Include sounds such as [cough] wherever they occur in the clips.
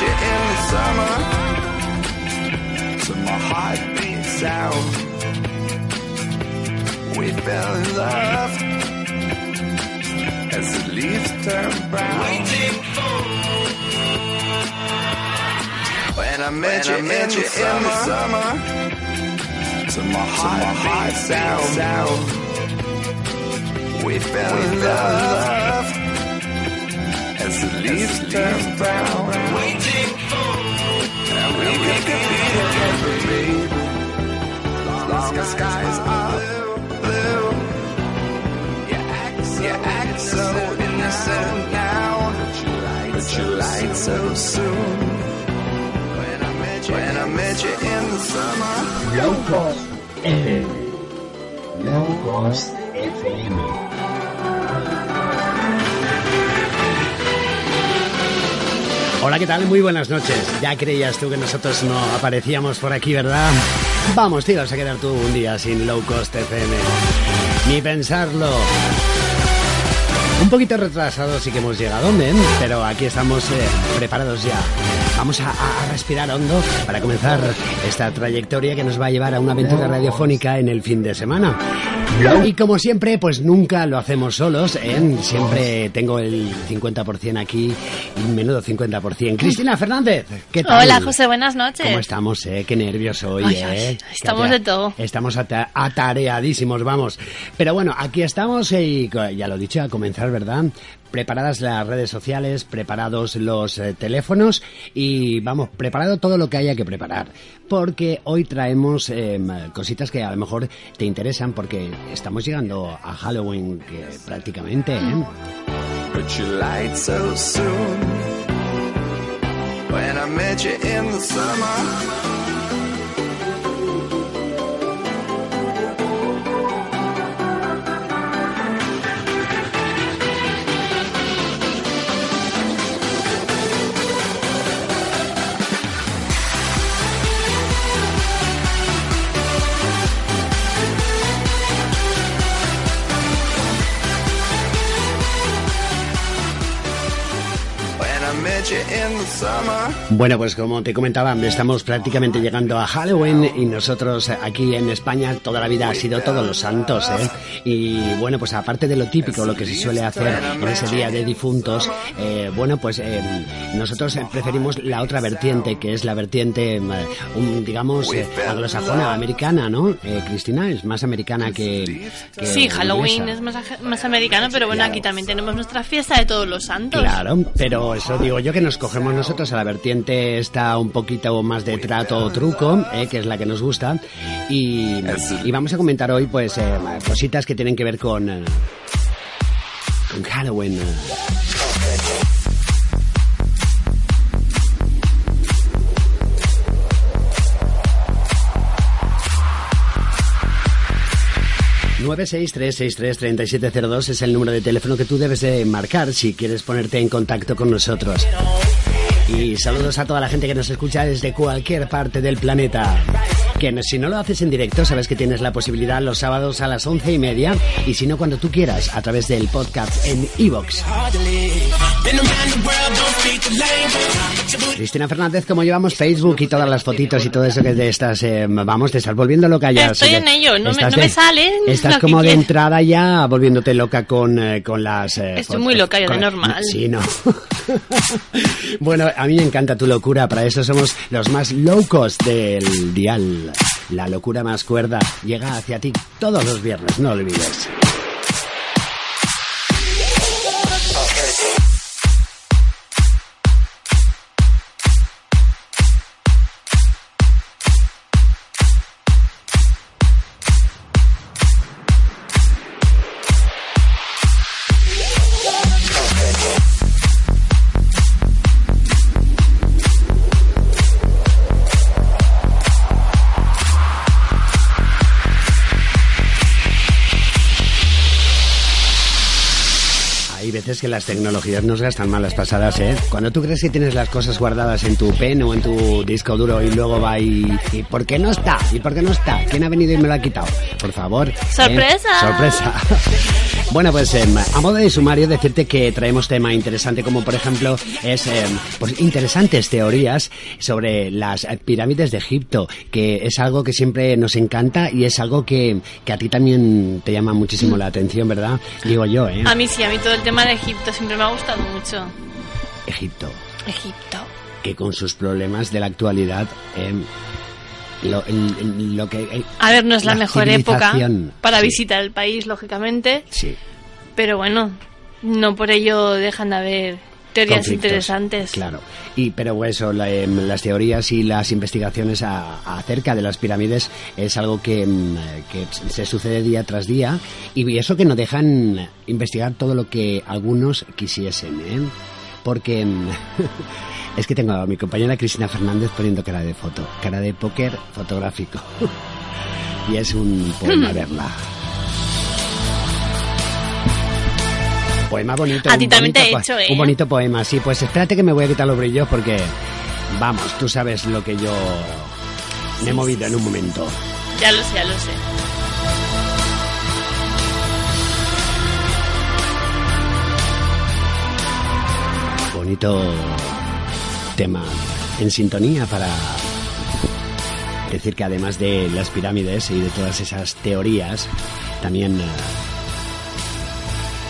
met you in the summer, to my heartbeat sound, we fell in love as the leaves turn brown. When I met you, in, the summer, to my heartbeat sound, we fell in love as the leaves turn brown. Waiting for and we, we could be together, babe. As long as skies are blue, you act so, you act so innocent now, but you lied so soon. When I met you, when I met you in the summer. Low Cost FM. Low Cost FM. Hola, ¿qué tal? Muy buenas noches. Ya creías tú que nosotros no aparecíamos por aquí, ¿verdad? Vamos, tío, vas a quedar tú un día sin Low Cost FM. Ni pensarlo. Un poquito retrasados sí que hemos llegado, men, pero aquí estamos eh, preparados ya. Vamos a, a respirar hondo para comenzar esta trayectoria que nos va a llevar a una aventura radiofónica en el fin de semana. Y como siempre, pues nunca lo hacemos solos, ¿eh? Siempre tengo el 50% aquí y un menudo 50%. Cristina Fernández, ¿qué tal? Hola, José, buenas noches. ¿Cómo estamos, eh? Qué nervios hoy, Ay, eh. estamos de todo. Estamos ata- atareadísimos, vamos. Pero bueno, aquí estamos eh, y ya lo he dicho, a comenzar, ¿verdad? Preparadas las redes sociales, preparados los eh, teléfonos y vamos, preparado todo lo que haya que preparar. Porque hoy traemos eh, cositas que a lo mejor te interesan porque estamos llegando a Halloween prácticamente, ¿eh? But Bueno, pues como te comentaba, estamos prácticamente llegando a Halloween y nosotros aquí en España toda la vida ha sido todos los santos, ¿eh? Y bueno, pues aparte de lo típico, lo que se suele hacer en ese día de difuntos, eh, bueno, pues eh, nosotros preferimos la otra vertiente, que es la vertiente, un, digamos, anglosajona, americana, ¿no? Cristina es más americana que... que Sí, Halloween inglesa. es más, más americano, pero bueno, aquí también tenemos nuestra fiesta de todos los santos. Claro, pero eso digo yo que nos cogemos nosotros a la vertiente esta un poquito más de trato o truco, eh, que es la que nos gusta, y, y vamos a comentar hoy pues eh, cositas que tienen que ver con, eh, con Halloween. Dos es el número de teléfono que tú debes de marcar si quieres ponerte en contacto con nosotros. Y saludos a toda la gente que nos escucha desde cualquier parte del planeta. Que si no lo haces en directo, sabes que tienes la posibilidad los sábados a las once y media. Y si no, cuando tú quieras, a través del podcast en iVoox. Cristina Fernández, como llevamos Facebook y todas las fotitos y todo eso que de estas, eh, vamos, te estás volviendo loca ya. Estoy en ello, no me- estás no me sale [laughs] Estás como de entrada ya volviéndote loca con, eh, con las... eh, Estoy muy loca yo de normal. Sí, no. [laughs] bueno, a mí me encanta tu locura, para eso somos los más locos del dial. La locura más cuerda llega hacia ti todos los viernes, no olvides. Que las tecnologías nos gastan malas pasadas, ¿eh? Cuando tú crees que tienes las cosas guardadas en tu pen o en tu disco duro y luego va y... ¿Y por qué no está? ¿Y por qué no está? ¿Quién ha venido y me lo ha quitado? Por favor. ¿eh? ¡Sorpresa! [laughs] Bueno, pues em, a modo de sumario decirte que traemos tema interesante como por ejemplo es em, pues, interesantes teorías sobre las pirámides de Egipto, que es algo que siempre nos encanta y es algo que, que a ti también te llama muchísimo la atención, ¿verdad? Digo yo, ¿eh? A mí sí, a mí todo el tema de Egipto siempre me ha gustado mucho. Egipto, Egipto. que con sus problemas de la actualidad... em, lo, el- el- lo que A ver, no es la, mejor época para sí, visitar el país, lógicamente, Sí, pero bueno, no por ello dejan de haber teorías interesantes. Claro. Y pero eso, la, em, las teorías y las investigaciones a- acerca de las pirámides es algo que, em, que se sucede día tras día y eso que no dejan investigar todo lo que algunos quisiesen, ¿eh? Porque em, [laughs] es que tengo a mi compañera Cristina Fernández poniendo cara de foto, cara de póker fotográfico. [laughs] y es un poema [laughs] verla. Poema bonito. A ti también te he hecho, ¿eh? Un bonito poema, sí. Pues espérate que me voy a quitar los brillos porque, vamos, tú sabes lo que yo me he movido en un momento. Ya lo sé, ya lo sé. Bonito tema en sintonía para decir que además de las pirámides y de todas esas teorías, también eh,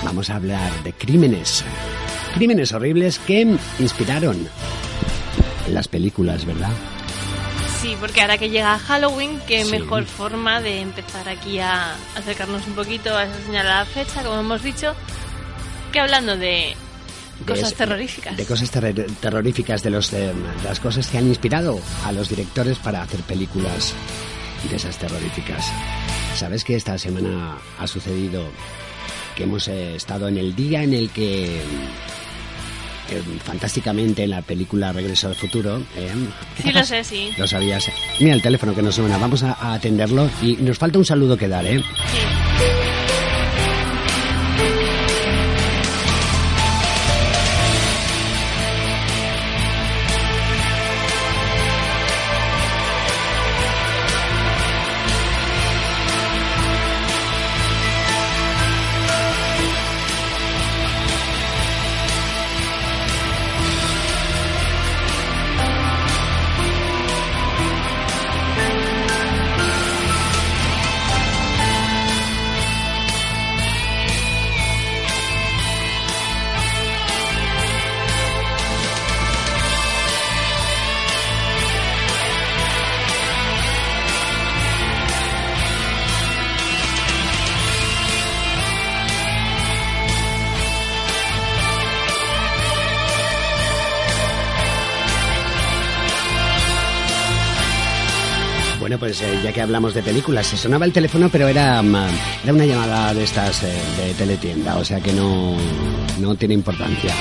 vamos a hablar de crímenes. Crímenes horribles que inspiraron las películas, ¿verdad? Sí, porque ahora que llega Halloween, qué Sí. mejor forma de empezar aquí a acercarnos un poquito a esa señalada fecha, como hemos dicho, que hablando de cosas terroríficas. De cosas terror- terroríficas, de, los, de las cosas que han inspirado a los directores para hacer películas de esas terroríficas. ¿Sabes que esta semana ha sucedido que hemos eh, estado en el día en el que... eh, fantásticamente en la película Regreso al Futuro. eh, Sí, lo sé, sí. Lo sabías. Mira el teléfono que nos suena. Vamos a, a atenderlo y nos falta un saludo que dar, ¿eh? Sí. Que hablamos de películas, se sonaba el teléfono, pero era, mm, era una llamada de estas eh, de teletienda, o sea que no, no tiene importancia.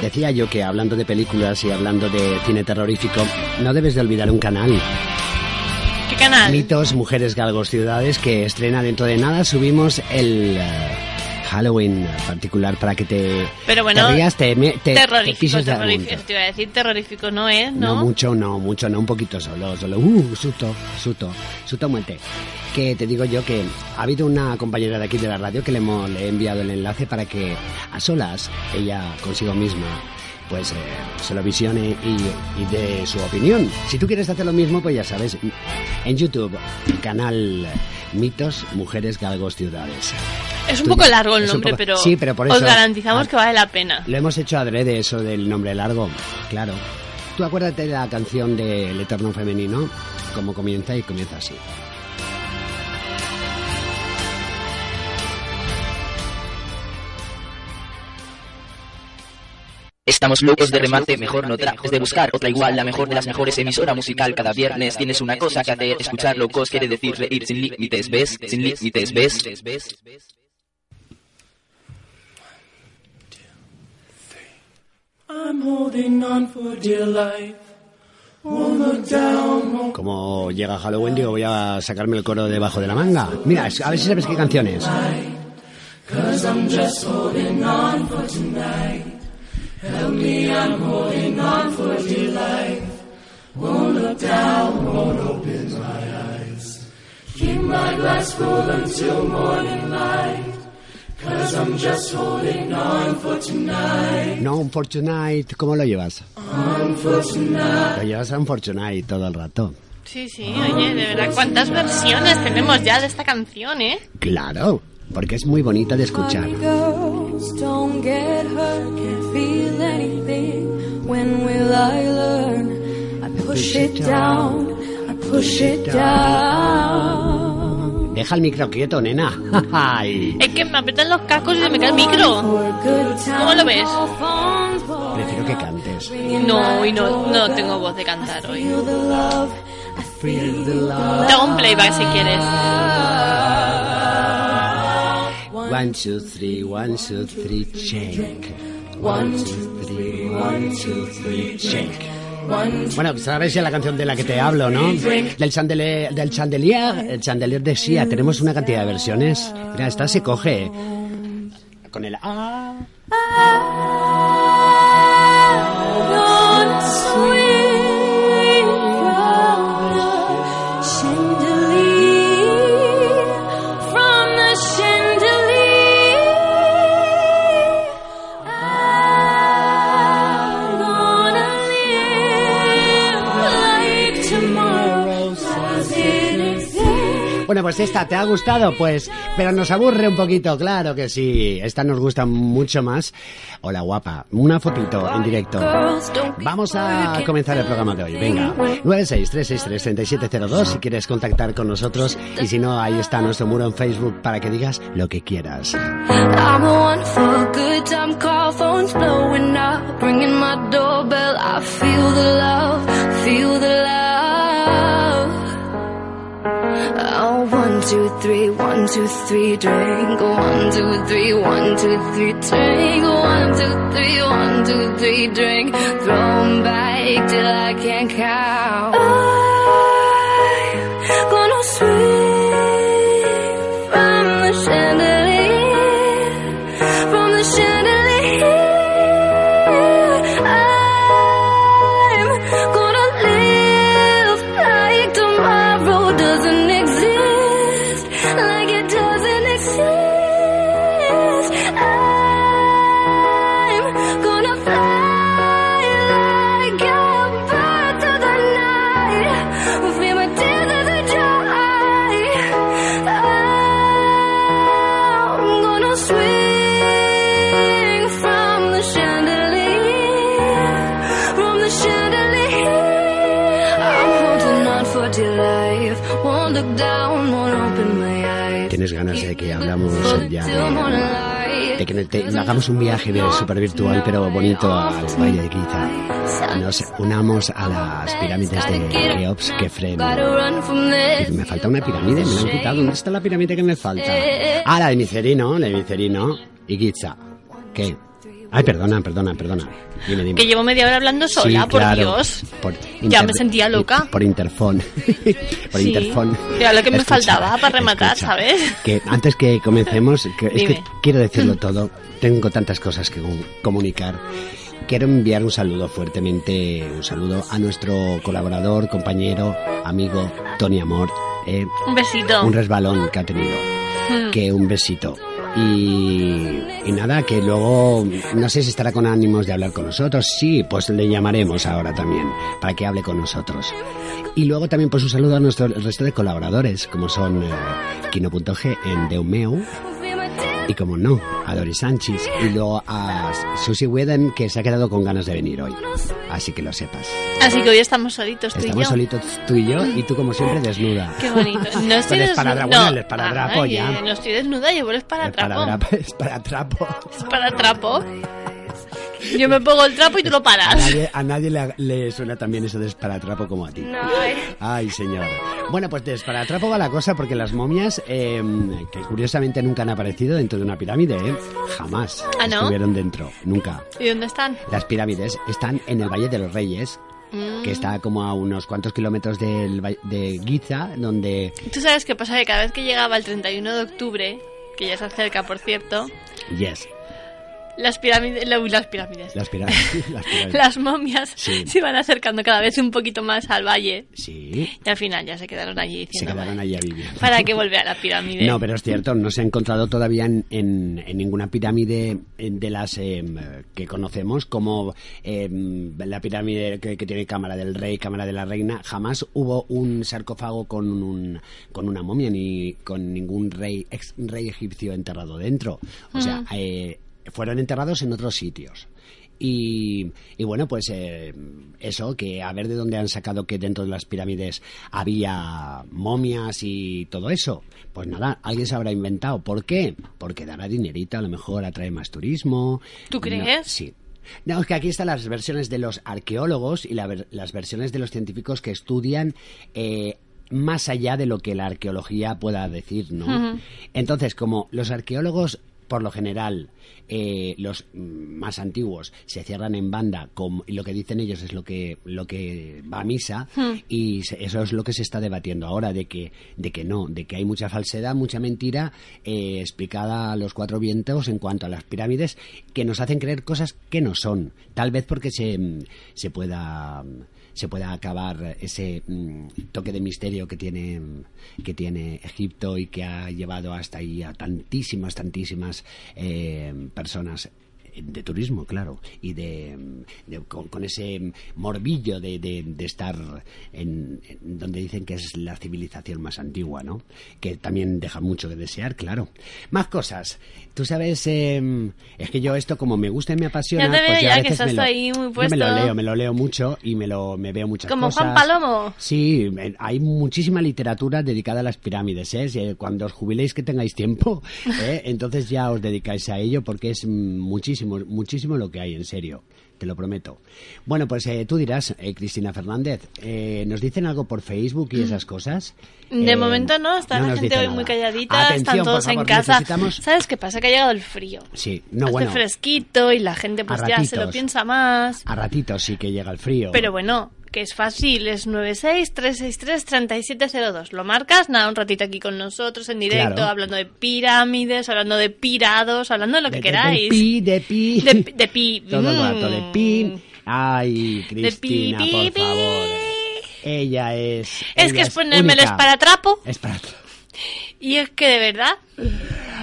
Decía yo que hablando de películas y hablando de cine terrorífico, no debes de olvidar un canal. ¿Qué canal? Mitos, Mujeres, Galgos, Ciudades, que estrena dentro de nada. Subimos el eh, Halloween particular para que te, Pero bueno, te rías, te, te, te terrorífico, de terrorífico. Te iba a decir terrorífico, ¿no es? no ¿No? mucho, no mucho, no un poquito solo, solo. Uh, susto, susto, susto muerte. Que te digo yo que ha habido una compañera de aquí de la radio que le, hemos, le he enviado el enlace para que a solas, ella consigo misma, pues eh, se lo visione y, y dé su opinión. Si tú quieres hacer lo mismo, pues ya sabes, en YouTube, canal Mitos, Mujeres, Galgos, Ciudades. Es un Tú poco largo el nombre, poco- pero, sí, pero por os eso- garantizamos Ah. que vale la pena. Lo hemos hecho adrede eso del nombre largo, claro. Tú acuérdate de la canción del Eterno Femenino, cómo comienza y comienza así. Estamos locos de remate, mejor no trates de buscar otra igual, la mejor de las mejores emisora musical. Cada viernes tienes una cosa que hacer, escuchar locos quiere decir reír sin límites, ¿ves? Sin límites, ¿ves? Como llega Halloween, digo, voy a sacarme el coro debajo de la manga. Mira, a ver si sabes qué canción es. Help me, I'm holding on for dear life. Won't look down, won't open my eyes. Keep my glass full until morning light. Cause I'm just holding on for tonight. No, Unfortunate, ¿cómo lo llevas? On for tonight. Lo llevas a Unfortunate todo el rato. Sí, sí, oye, de verdad, ¿cuántas versiones tenemos ya de esta canción, eh? Claro, porque es muy bonita de escuchar. Deja el micro quieto, nena. [laughs] Es que me aprietan los cascos y se me cae el micro. ¿Cómo lo ves? Prefiero que cantes. No, y no, no tengo voz de cantar hoy. Te hago un playback si quieres. One, two, three, one, two, three, check. One, two, three, one, two, three, check. Bueno, sabes ya la canción de la que te hablo, ¿no? Del chandelier, del chandelier, el chandelier de Sia. Tenemos una cantidad de versiones. Mira, esta se coge con el A. pues esta, ¿te ha gustado? Pues, pero nos aburre un poquito, claro que sí. Esta nos gusta mucho más. Hola, guapa. Una fotito en directo. Vamos a comenzar el programa de hoy. Venga, 963633702 si quieres contactar con nosotros. Y si no, ahí está nuestro muro en Facebook para que digas lo que quieras. I feel the love, feel the love. Oh, one, two, three, one, two, three, drink. One, two, three, one, two, three, drink. One, two, three, one, two, three, drink. Throw 'em back till I can't count. Que ya de, que hagamos un viaje de super virtual pero bonito al Valle de Giza? Nos unamos a las pirámides de Keops, this. Me falta una pirámide, me la han quitado. ¿Dónde está la pirámide que me falta? Ah, la de Micerino, la de Micerino y Giza. ¿Qué? Ay, perdona, perdona, perdona. Dime, dime. Que llevo media hora hablando sola, Sí, por claro. Dios. Por Ya me sentía loca. Por interfón. [laughs] por Sí. interfón. Era lo que me Escucha, faltaba para rematar, escucha, ¿sabes? Que antes que comencemos, que es que quiero decirlo todo, tengo tantas cosas que com- comunicar. Quiero enviar un saludo fuertemente, un saludo a nuestro colaborador, compañero, amigo, Tony Amor. eh, Un besito. un resbalón que ha tenido. Hmm. Que un besito. Y, nada, que luego no sé si estará con ánimos de hablar con nosotros. Sí, pues le llamaremos ahora también para que hable con nosotros. Y luego también pues un saludo a nuestro resto de colaboradores, como son eh, Kino.g en Deumeu y como no, a Doris Sánchez y luego a Susie Whedon que se ha quedado con ganas de venir hoy. Así que lo sepas. Así que hoy estamos solitos tú y Estamos yo. solitos tú y yo y tú como siempre desnuda. Qué bonito. No [laughs] estoy desnuda. bueno, el esparadrapo Ay, ya. eh, No estoy desnuda, llevo el esparatrapo. [laughs] Esparadrapo, esparatrapo. Esparatrapo. Yo me pongo el trapo y tú lo A paras. nadie, a nadie le, le suena también eso de esparatrapo como a ti. Ay, señor. Bueno, pues de esparatrapo va la cosa porque las momias, eh, que curiosamente nunca han aparecido dentro de una pirámide, ¿eh? jamás ¿Ah, no? estuvieron dentro, nunca. ¿Y dónde están? Las pirámides están en el Valle de los Reyes, Mm. que está como a unos cuantos kilómetros del, de Giza, donde... Tú sabes qué pasa, que cada vez que llegaba el 31 de octubre, que ya se acerca, por cierto, Yes. Las pirámides, las pirámides, Las pirámides. [laughs] Las pirámides. las momias Sí. [laughs] se van acercando cada vez un poquito más al valle Sí. y al final ya se quedaron allí Se diciendo, quedaron "Vale, allí a vivir. ¿para qué [laughs] volver a la pirámide? No, pero es cierto, no se ha encontrado todavía en, en- en ninguna pirámide eh, de las eh, que conocemos, como eh, la pirámide que, que tiene cámara del rey, cámara de la reina. Jamás hubo un sarcófago con, un, con una momia ni con ningún rey, ex rey egipcio enterrado dentro. O sea, eh, fueron enterrados en otros sitios. Y, y bueno, pues eh, eso, que a ver de dónde han sacado que dentro de las pirámides había momias y todo eso. Pues nada, alguien se habrá inventado. ¿Por qué? Porque dará dinerito, a lo mejor atrae más turismo. ¿Tú No, crees? sí. No, es que aquí están las versiones de los arqueólogos y la las versiones de los científicos que estudian eh, más allá de lo que la arqueología pueda decir, ¿no? Entonces, como los arqueólogos, por lo general, eh, los más antiguos, se cierran en banda, como, y lo que dicen ellos es lo que, lo que va a misa, Hmm. y se- eso es lo que se está debatiendo ahora, de que, de que no, de que hay mucha falsedad, mucha mentira eh, explicada a los cuatro vientos en cuanto a las pirámides, que nos hacen creer cosas que no son, tal vez porque se, se pueda se pueda acabar ese mm, toque de misterio que tiene que tiene Egipto y que ha llevado hasta ahí a tantísimas tantísimas eh, personas de turismo, claro, y de, de- con, con ese morbillo de, de- de estar en, en donde dicen que es la civilización más antigua, ¿no? Que también deja mucho que desear, claro. Más cosas. Tú sabes, eh, es que yo esto como me gusta y me apasiona, Ya te veo pues yo ya a que estás me lo, ahí muy yo me lo puesto. leo, me lo leo mucho y me lo me veo muchas Como cosas. Juan Palomo. Sí, hay muchísima literatura dedicada a las pirámides, ¿eh? Eh, Cuando os jubiléis que tengáis tiempo, [laughs] ¿eh? entonces ya os dedicáis a ello porque es mm, muchísimo, muchísimo lo que hay, en serio. Te lo prometo. Bueno, pues eh, tú dirás, eh, Cristina Fernández, eh, ¿nos dicen algo por Facebook y esas cosas? De Eh, momento no, está la nos gente hoy nada. muy calladita, Atención, están todos favor, en casa. necesitamos- ¿Sabes qué pasa? Que ha llegado el frío. Sí, no, Hace bueno, fresquito y la gente pues A ya se lo ratitos. piensa más. a ratitos sí que llega el frío. Pero bueno, que es fácil, es 96-363-3702. Lo marcas, nada, un ratito aquí con nosotros en directo, Claro. hablando de pirámides, hablando de pirados, hablando de lo que De- queráis. De pi, de pi. De, de pi. [laughs] Todo el mm. rato de pin. Ay, De pi, Cristina, pi, por pi. favor. Ella es. Es ella que es ponerme el única. esparatrapo Es para. y es que de verdad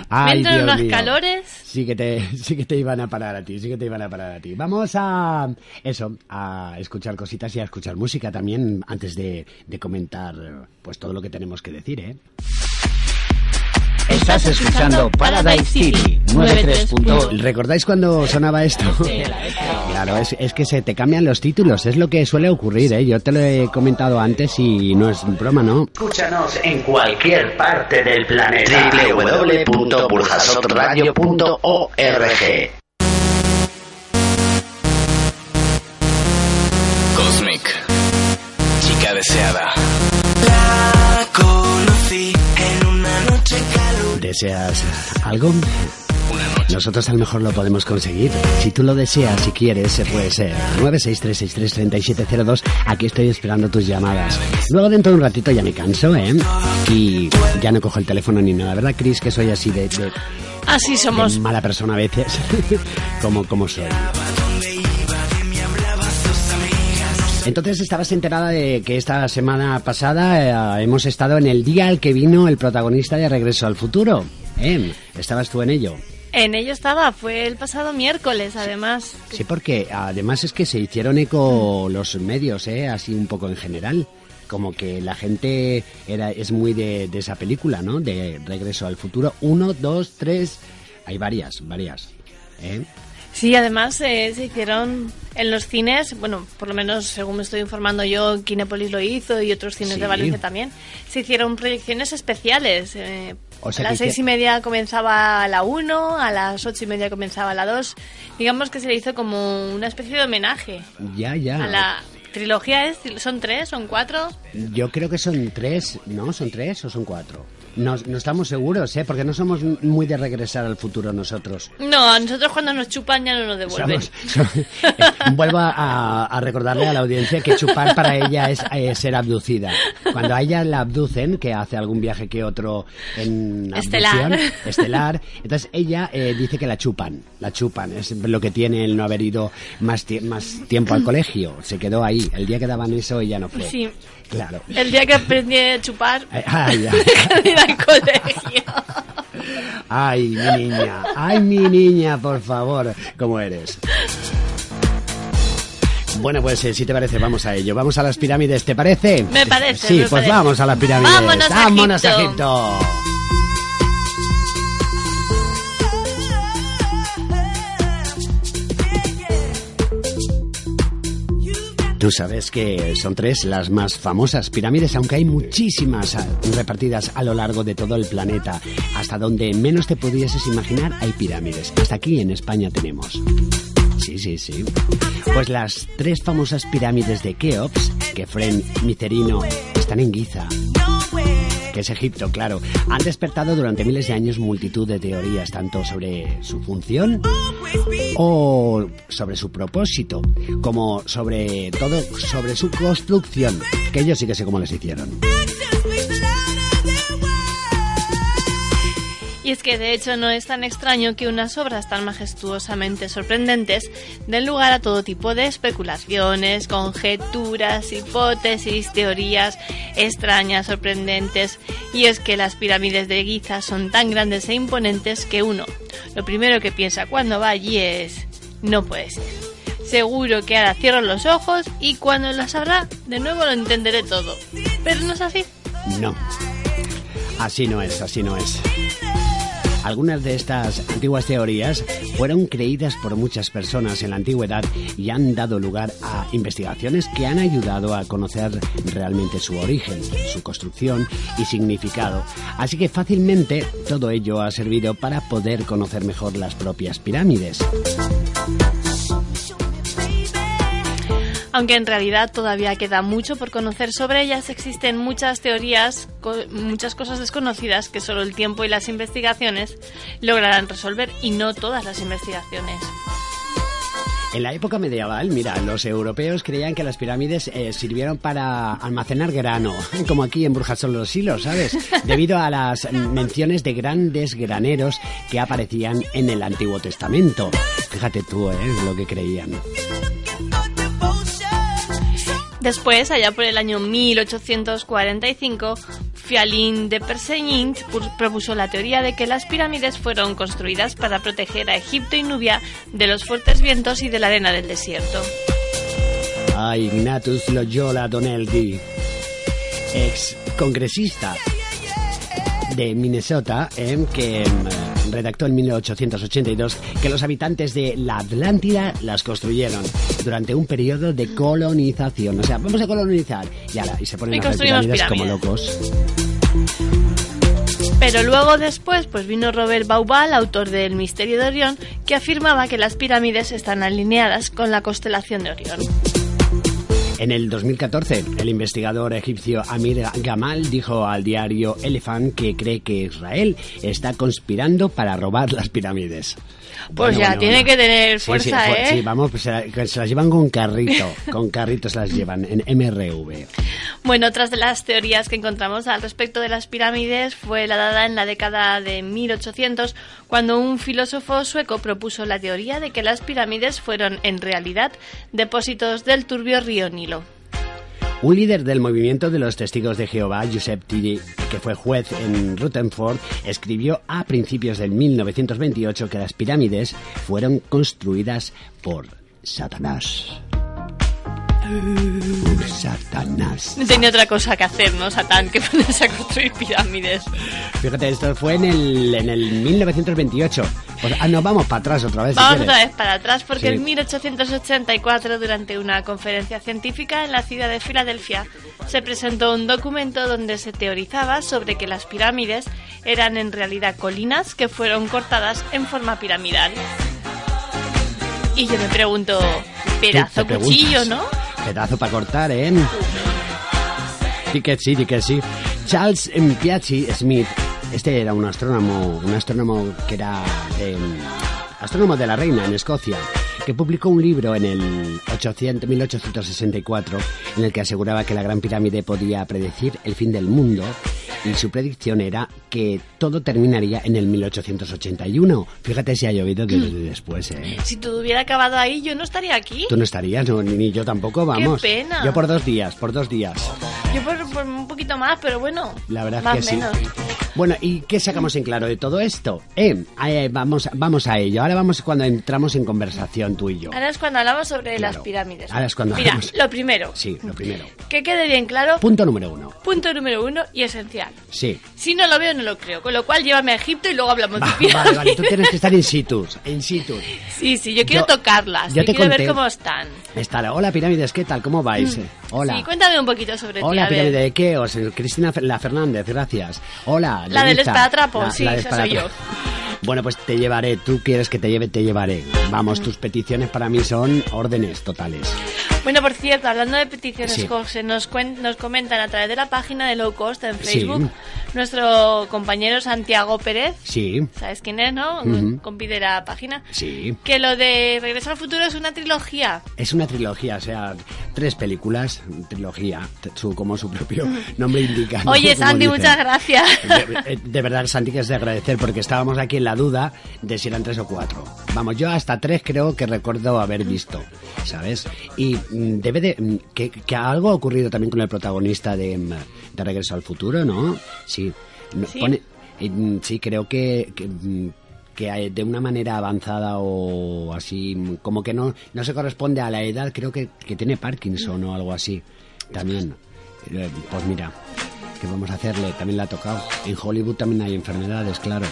Ay, me entran Dios unos mío. calores. Sí que, te, [laughs] sí que te iban a parar a ti, sí que te iban a parar a ti. Vamos a eso, a escuchar cositas y a escuchar música también antes de, de comentar pues todo lo que tenemos que decir, ¿eh? Estás escuchando Paradise City 93.1. ¿Recordáis cuando sonaba esto? Claro, es, es que se te cambian los títulos, es lo que suele ocurrir, ¿eh? Yo te lo he comentado antes y no es broma, ¿no? Escúchanos en cualquier parte del planeta. www.burjasotradio.org ¿Deseas algo? Nosotros a lo mejor lo podemos conseguir. Si tú lo deseas, si quieres, se puede ser. 963633702. Aquí estoy esperando tus llamadas. Luego dentro de un ratito ya me canso, ¿eh? Y ya no cojo el teléfono ni nada, ¿verdad, Chris? Que soy así de, de- Así de somos. mala persona a veces. [laughs] como, como soy. Entonces estabas enterada de que esta semana pasada eh, hemos estado en el día al que vino el protagonista de Regreso al Futuro. ¿eh? Estabas tú en ello. En ello estaba, fue el pasado miércoles, además. Sí, porque además es que se hicieron eco los medios, ¿eh? así un poco en general. Como que la gente era es muy de, de esa película, ¿no? De Regreso al Futuro. Uno, dos, tres. Hay varias, varias. ¿eh? Sí, además eh, se hicieron en los cines, bueno, por lo menos según me estoy informando yo, Kinépolis lo hizo y otros cines Sí. de Valencia también, se hicieron proyecciones especiales. eh, O sea a las seis y media comenzaba la 1, a las ocho y media comenzaba la 2. Digamos que se le hizo como una especie de homenaje Ya, ya. a la trilogía es, son tres, son cuatro. Yo creo que son tres, ¿no? ¿Son tres o son cuatro? No, no estamos seguros, ¿eh? Porque no somos muy de regresar al futuro nosotros. No, a nosotros cuando nos chupan ya no nos devuelven. Somos- so- eh, vuelvo a, a recordarle a la audiencia que chupar para ella es eh, ser abducida. Cuando a ella la abducen, que hace algún viaje que otro en abducción, Estelar. estelar, entonces ella eh, dice que la chupan, la chupan. Es lo que tiene el no haber ido más, tie- más tiempo al colegio. Se quedó ahí. El día que daban eso ella no fue. Sí. Claro. [laughs] El día que aprendí a chupar, Ay, ay. [laughs] al colegio. Ay, mi niña, ay, mi niña, por favor, ¿cómo eres? Bueno, pues eh, si te parece, vamos a ello. Vamos a las pirámides, ¿te parece? Me parece, Sí, me pues parece. vamos a las pirámides. Vámonos a Vámonos a Egipto. Egipto. Tú sabes que son tres las más famosas pirámides, aunque hay muchísimas ah, repartidas a lo largo de todo el planeta. Hasta donde menos te pudieses imaginar hay pirámides. Hasta aquí en España tenemos. Sí, sí, sí. Pues las tres famosas pirámides de Keops, Kefren, Micerino, están en Giza que es Egipto, claro, han despertado durante miles de años multitud de teorías, tanto sobre su función o sobre su propósito, como sobre todo sobre su construcción, que ellos sí que sé cómo les hicieron. Y es que de hecho no es tan extraño que unas obras tan majestuosamente sorprendentes den lugar a todo tipo de especulaciones, conjeturas, hipótesis, teorías extrañas, sorprendentes. Y es que las pirámides de Giza son tan grandes e imponentes que uno, lo primero que piensa cuando va allí es, no puede ser. Seguro que ahora cierro los ojos y cuando las abra, de nuevo lo entenderé todo. Pero no es así. No. Así no es, así no es. Algunas de estas antiguas teorías fueron creídas por muchas personas en la antigüedad y han dado lugar a investigaciones que han ayudado a conocer realmente su origen, su construcción y significado. Así que fácilmente todo ello ha servido para poder conocer mejor las propias pirámides. Aunque en realidad todavía queda mucho por conocer sobre ellas, existen muchas teorías, co- muchas cosas desconocidas que solo el tiempo y las investigaciones lograrán resolver y no todas las investigaciones. En la época medieval, mira, los europeos creían que las pirámides eh, sirvieron para almacenar grano, [laughs] como aquí en Brujas son los hilos, ¿sabes? [laughs] Debido a las menciones de grandes graneros que aparecían en el Antiguo Testamento. Fíjate tú, ¿eh? Lo que creían. Después, allá por el año 1845, Fialin de Perseguint pu- propuso la teoría de que las pirámides fueron construidas para proteger a Egipto y Nubia de los fuertes vientos y de la arena del desierto. Ay, Ignatius Loyola Doneldi, ex congresista de Minnesota, em, que em, redactó en 1882 que los habitantes de la Atlántida las construyeron durante un periodo de colonización. O sea, vamos a colonizar y, ala, y se ponen a pirámides como locos. Pero luego después pues vino Robert Baubal, autor del Misterio de Orión, que afirmaba que las pirámides están alineadas con la constelación de Orión. En el 2014, el investigador egipcio Amir Gamal dijo al diario Elephant que cree que Israel está conspirando para robar las pirámides. Pues ya, tiene que tener fuerza, sí, ¿eh? Sí, vamos, pues se, que se las llevan con carrito, con carrito se las llevan en MRV. Bueno, otras de las teorías que encontramos al respecto de las pirámides fue la dada en la década de 1800, cuando un filósofo sueco propuso la teoría de que las pirámides fueron en realidad depósitos del turbio río Nilo. Un líder del movimiento de los testigos de Jehová, Josep Tiri, que fue juez en Rutherford, escribió a principios del 1928 que las pirámides fueron construidas por Satanás. Satanás. No tenía otra cosa que hacer, ¿no, Satán? Que [laughs] ponerse a construir pirámides. Fíjate, esto fue en el, en el 1928. Pues, ah, no, vamos para atrás otra vez. Vamos otra vez para atrás porque Sí. en 1884, durante una conferencia científica en la ciudad de Filadelfia, se presentó un documento donde se teorizaba sobre que las pirámides eran en realidad colinas que fueron cortadas en forma piramidal. Y yo me pregunto, pedazo cuchillo. ¿no? Pedazo para cortar, ¿eh? Sí que sí, sí que sí. Charles Piazzi Smith, este era un astrónomo, un astrónomo que era eh, astrónomo de la reina en Escocia, que publicó un libro en el 800, 1864 en el que aseguraba que la Gran Pirámide podía predecir el fin del mundo y su predicción era que todo terminaría en el 1881. Fíjate si ha llovido desde después, ¿eh? Si todo hubiera acabado ahí, yo no estaría aquí. Tú no estarías, no, ni yo tampoco, vamos. pena. Yo por dos días, por dos días. Yo por, por un poquito más, pero bueno. La verdad más que sí. menos. Bueno, ¿y qué sacamos en claro de todo esto? Eh, eh, vamos, vamos a ello. Ahora vamos cuando entramos en conversación tú y yo. Ahora es cuando hablamos sobre las pirámides. Ahora es cuando Mira, hablamos. lo primero, Sí, lo primero. que quede bien claro, Punto número uno. punto número uno y esencial. Sí. Si no lo veo, no lo creo. Con lo cual, llévame a Egipto y luego hablamos de pirámides. vale, vale, tú tienes que estar in situ, in situ. Sí, sí, yo quiero Yo- tocarlas. yo Yo, te quiero conté- ver cómo están. Está, hola pirámides, ¿qué tal? ¿Cómo vais? Eh, Hola. Mm. Sí, cuéntame un poquito sobre ti. Hola, pirámide de sea, Cristina la Fernández, gracias. Hola, La del espadatrapo, sí, la esa soy yo. Bueno, pues te llevaré. Tú quieres que te lleve, te llevaré. Vamos, tus peticiones para mí son órdenes totales. Bueno, por cierto, hablando de peticiones, Sí. José, nos, cuen- nos comentan a través de la página de Low Cost en. Facebook nuestro compañero Santiago Pérez, Sí, ¿sabes quién es, no? Compi de la página. sí. Que lo de Regreso al Futuro es una trilogía. Es una trilogía, o sea, tres películas, trilogía, su, como su propio [laughs] nombre indica. ¿no? Oye, Santi, muchas gracias. De, de verdad, Santi, que es de agradecer porque estábamos aquí en la duda de si eran tres o cuatro. Vamos, yo hasta tres creo que recuerdo haber visto, ¿sabes? Y mm, debe de... mm, Que, que algo ha ocurrido también con el protagonista de, mm, de Regreso al Futuro, ¿no? Sí. ¿Sí? pone- eh, mm, sí, creo que... que, mm, que de una manera avanzada o así, mm, como que no, no se corresponde a la edad, creo que, que tiene Parkinson o algo así. También. Eh, Pues mira, ¿qué vamos a hacerle? También le ha tocado. En Hollywood también hay enfermedades, claro.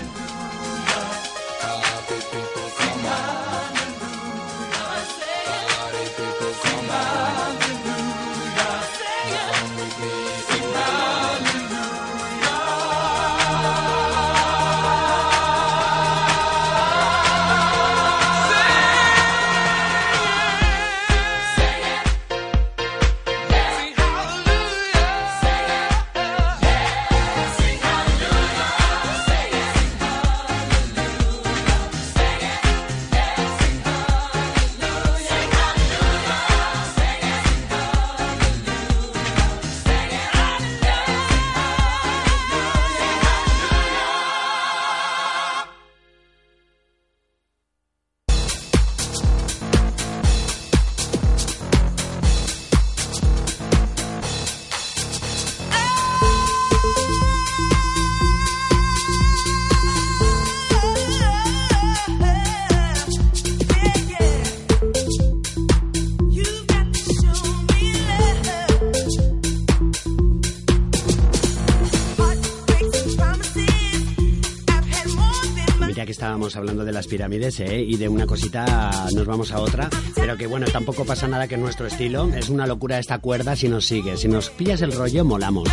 Pirámides, ¿eh? Y de una cosita nos vamos a otra. Pero que bueno, tampoco pasa nada que nuestro estilo. Es una locura esta cuerda si nos sigue. Si nos pillas el rollo, molamos.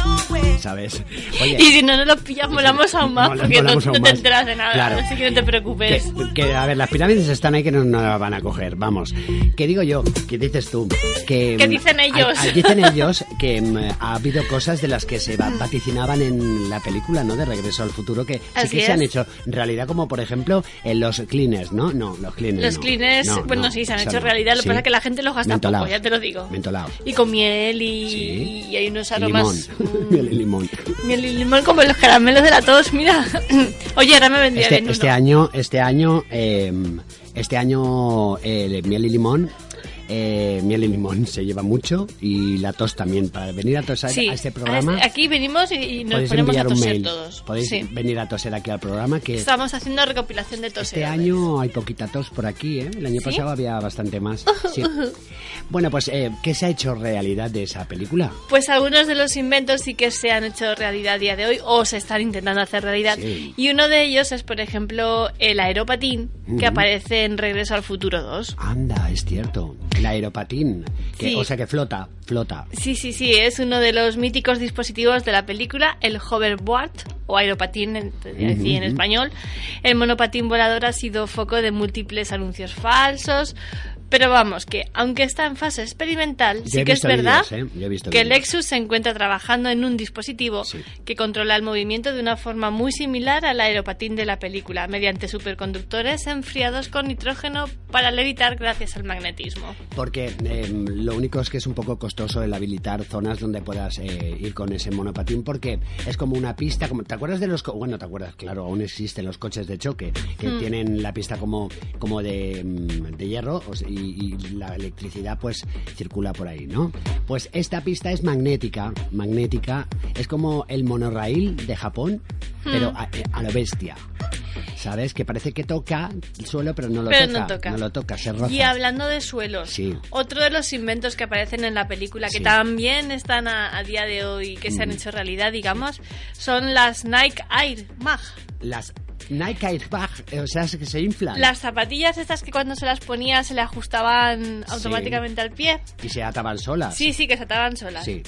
¿Sabes? Oye, Y si no nos los pillas, molamos aún más, Mola- porque no, te enteras de nada. Claro. Así que no te preocupes. Que, que, a ver, las pirámides están ahí que no nos van a coger, vamos. ¿Qué digo yo? ¿Qué dices tú? Que, ¿Qué dicen ellos? dicen ellos que mm, ha habido cosas de las que se va- vaticinaban en la película, ¿no? De Regreso al Futuro, que sí que se han hecho realidad, como por ejemplo en los cleaners, ¿no? No, los cleaners. Los no. cleaners, No, bueno, no, sí, se han hecho realidad. Lo que Sí. pasa es que la gente los gasta poco, ya te lo digo. Mentolados. Y con miel y, Sí. y hay unos aromas. limón. [laughs] Miel y limón. Miel y limón como los caramelos de la tos, mira. [laughs] Oye, ahora me vendría Este, bien este uno. año, este año, eh, este año eh, miel y limón. Eh, miel y limón [laughs] se lleva mucho y la tos también. Para venir a tosar Sí, a este programa, a- aquí venimos y, y nos ponemos a toser mail. todos. Podéis Sí. venir a toser aquí al programa que Estamos haciendo recopilación de toses. este año hay poquita tos por aquí, ¿eh? El año ¿Sí? pasado había bastante más. [laughs] Bueno, pues, eh, ¿qué se ha hecho realidad de esa película? Pues algunos de los inventos sí que se han hecho realidad a día de hoy o se están intentando hacer realidad. Y uno de ellos es, por ejemplo, el aeropatín que aparece en Regreso al Futuro 2. Anda, es cierto. El aeropatín. Que, Sí. O sea que flota, flota. Sí, sí, sí, es uno de los míticos dispositivos de la película, el hoverboard o aeropatín en, en español. El monopatín volador ha sido foco de múltiples anuncios falsos, Pero vamos, que aunque está en fase experimental, Yo sí que es verdad ¿eh? Que. Lexus se encuentra trabajando en un dispositivo Sí. que controla el movimiento de una forma muy similar al aeropatín de la película, mediante superconductores enfriados con nitrógeno para levitar gracias al magnetismo. Porque eh, lo único es que es un poco costoso el habilitar zonas donde puedas eh, ir con ese monopatín porque es como una pista, como ¿te acuerdas de los co- bueno, te acuerdas, claro, aún existen los coches de choque que Mm. tienen la pista como como de, mm, de hierro o sea, y, y la electricidad pues circula por ahí, ¿no? Pues esta pista es magnética, magnética, es como el monorail de Japón, pero a, eh, a lo bestia. ¿Sabes? Que parece que toca el suelo, pero no lo Pero toca. no toca. lo toca, se roza. Y hablando de suelos, Sí. otro de los inventos que aparecen en la película, que Sí. también están a, a día de hoy, que se han Mm. hecho realidad, digamos, son las Nike Air Mag. Las Nike Airbag, eh, o sea, que se inflan Las zapatillas estas que cuando se las ponía se le ajustaban automáticamente al pie. y se ataban solas. Sí, sí, que se ataban solas. Sí.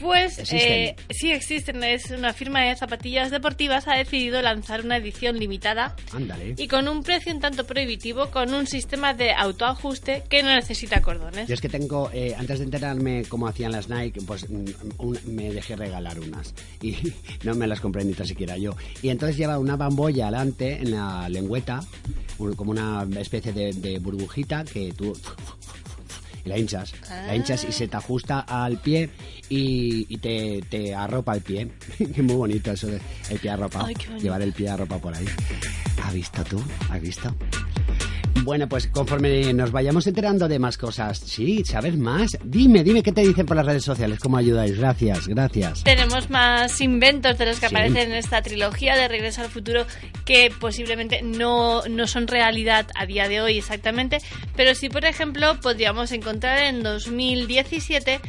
Pues Existen. eh, sí existen, es una firma de zapatillas deportivas ha decidido lanzar una edición limitada Ándale. y con un precio un tanto prohibitivo con un sistema de autoajuste que no necesita cordones. Yo es que tengo, eh, antes de enterarme cómo hacían las Nike, pues mm, un- me dejé regalar unas [laughs] y no me las compré ni tan siquiera yo. Y entonces lleva una bambolla adelante en la lengüeta, como una especie de, de burbujita que tú y la hinchas, la hinchas y se te ajusta al pie y, y te, te arropa el pie. [laughs] Qué muy bonito eso de el pie arropado, Ay, llevar el pie arropa por ahí. ¿Has visto tú? ¿Has visto? Bueno, pues conforme nos vayamos enterando de más cosas, sí, ¿sabes más? Dime, dime qué te dicen por las redes sociales, cómo ayudáis. Gracias, gracias. Tenemos más inventos de los que Sí. aparecen en esta trilogía de Regreso al Futuro que posiblemente no, no son realidad a día de hoy exactamente, pero sí, por ejemplo, podríamos encontrar en 2017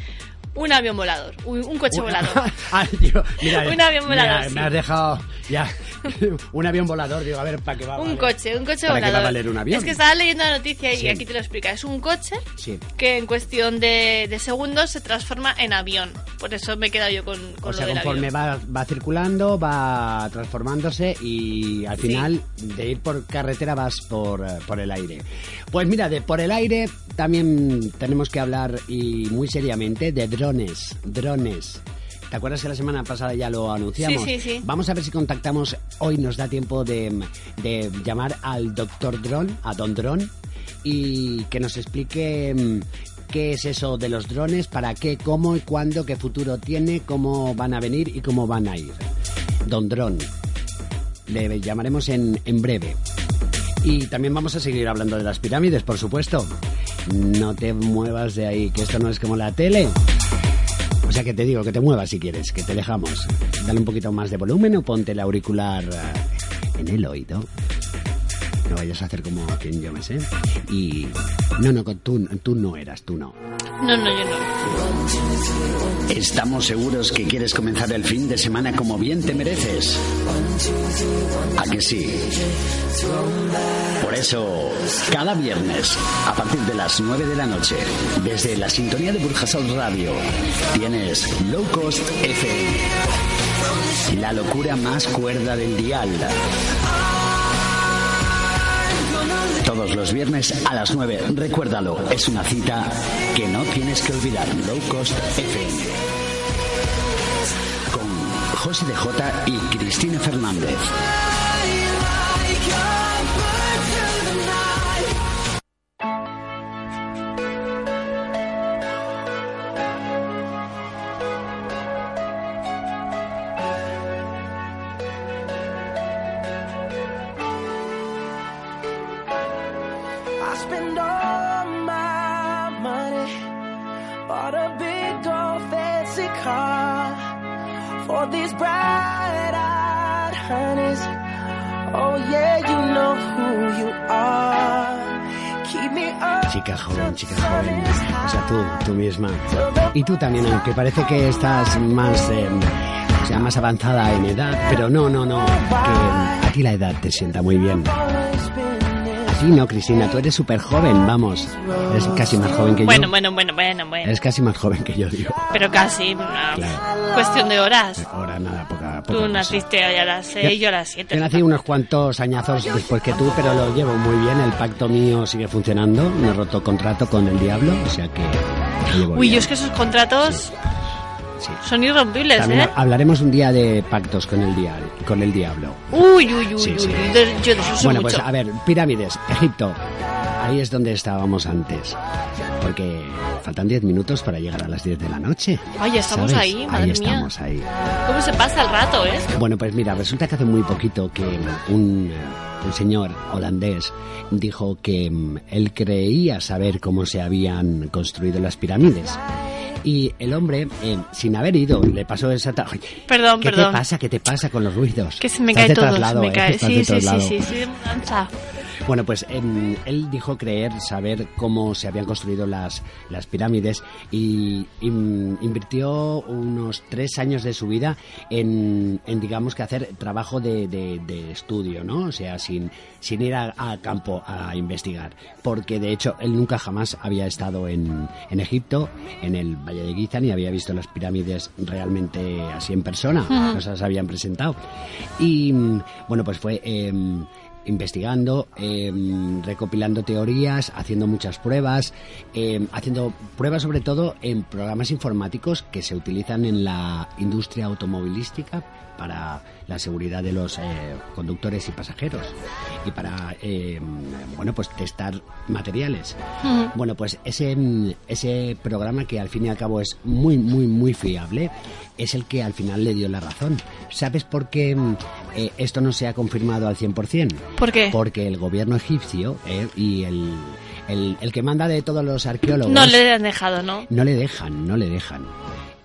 un avión volador, un, un coche volador. [laughs] Ay, Dios, mira, [laughs] Un avión mira, volador, sí. Me has dejado ya [laughs] un avión volador, digo, a ver, ¿para qué va a Un valer? coche, un coche ¿Para qué volador. va a valer un avión? Es que estaba leyendo la noticia y Sí. aquí te lo explica. Es un coche Sí. que en cuestión de, de segundos se transforma en avión. Por eso me he quedado yo con, con O sea, del conforme avión. va, va circulando, va transformándose y al Sí. final de ir por carretera vas por, eh, por el aire. Pues mira, de por el aire también tenemos que hablar y muy seriamente de drones, drones. ¿Te acuerdas que la semana pasada ya lo anunciamos? Sí, sí, sí. Vamos a ver si contactamos, hoy nos da tiempo de, de llamar al doctor Dron, a Don Dron, y que nos explique mm, qué es eso de los drones, para qué, cómo y cuándo, qué futuro tiene, cómo van a venir y cómo van a ir. Don Dron. Le llamaremos en, en breve. Y también vamos a seguir hablando de las pirámides, por supuesto. No te muevas de ahí, que esto no es como la tele. O sea que te digo que te muevas si quieres, que te dejamos. Dale un poquito más de volumen o ponte el auricular eh, en el oído. No vayas a hacer como quien yo me sé. Y no, no, tú, tú no eras, tú no. No, no, yo no. Estamos seguros que quieres comenzar el fin de semana como bien te mereces. ¿A que sí? Por eso, cada viernes, a partir de las 9 de la noche, desde la sintonía de Burjasol Radio, tienes Low Cost FM. La locura más cuerda del dial. Todos los viernes a las 9. Recuérdalo, es una cita que no tienes que olvidar. Low Cost FM. Con José de J y Cristina Fernández. I spend all my money, bought a big old fancy car for these bright-eyed honeys. Oh yeah, you know who you are. Keep me up. Chica joven, chica joven. O sea, tú, tú misma. Y tú también, aunque parece que estás más, eh, o sea, más avanzada en edad, pero no, no, no. Que a ti la edad te sienta muy bien. Ti no, Cristina, tú eres súper joven, vamos. Eres casi más joven que yo. Bueno, bueno, bueno, bueno, bueno. Eres casi más joven que yo, digo. Pero casi una Claro. cuestión de horas. Ahora nada, poca, poca Tú naciste a las 6, yo a las 7. Yo nací unos cuantos añazos después que tú, pero lo llevo muy bien. El pacto mío sigue funcionando. No he roto contrato con el diablo, o sea que Uy, bien. yo es que esos contratos Sí. Son irrompibles, También ¿eh? hablaremos un día de pactos con el, dia- con el diablo. Uy, uy, uy, Sí, uy. sí. de- Yo de eso sé Bueno, mucho. pues a ver, pirámides, Egipto. Ahí es donde estábamos antes. Porque faltan 10 minutos para llegar a las 10 de la noche. Ay, ya estamos ¿sabes? ahí, madre Ahí mía. estamos, ahí. ¿Cómo se pasa el rato, eh? Bueno, pues mira, resulta que hace muy poquito que un, eh, un señor holandés dijo que mm, él creía saber cómo se habían construido las pirámides. Y el hombre, eh, sin haber ido, le pasó esa... Ay, Perdón, ¿Qué perdón. te pasa? ¿Qué te pasa con los ruidos? Que se me Estás cae todo, se traslado, me ¿eh? cae. Estás Sí, sí, sí, sí, sí. Bueno, pues em, él dijo creer saber cómo se habían construido las, las pirámides y invirtió unos tres años de su vida en, en, digamos que hacer trabajo de, de- de estudio, ¿no? O sea, sin, sin ir a, a campo a investigar. Porque de hecho él nunca jamás había estado en, en Egipto, en el Valle de Giza, ni había visto las pirámides realmente así en persona. Ujú. No se las habían presentado. Y mm, bueno, pues fue... em, investigando, eh, recopilando teorías, haciendo muchas pruebas, eh, haciendo pruebas sobre todo en programas informáticos que se utilizan en la industria automovilística para la seguridad de los eh, conductores y pasajeros y para eh, bueno pues testar materiales bueno pues ese ese programa que al fin y al cabo es muy muy muy fiable es el que al final le dio la razón sabes por qué mm, eh, esto no se ha confirmado al 100%? ¿Por qué? porque el gobierno egipcio eh, y el, el el que manda de todos los arqueólogos No le han dejado, ¿no? no le dejan, no le dejan.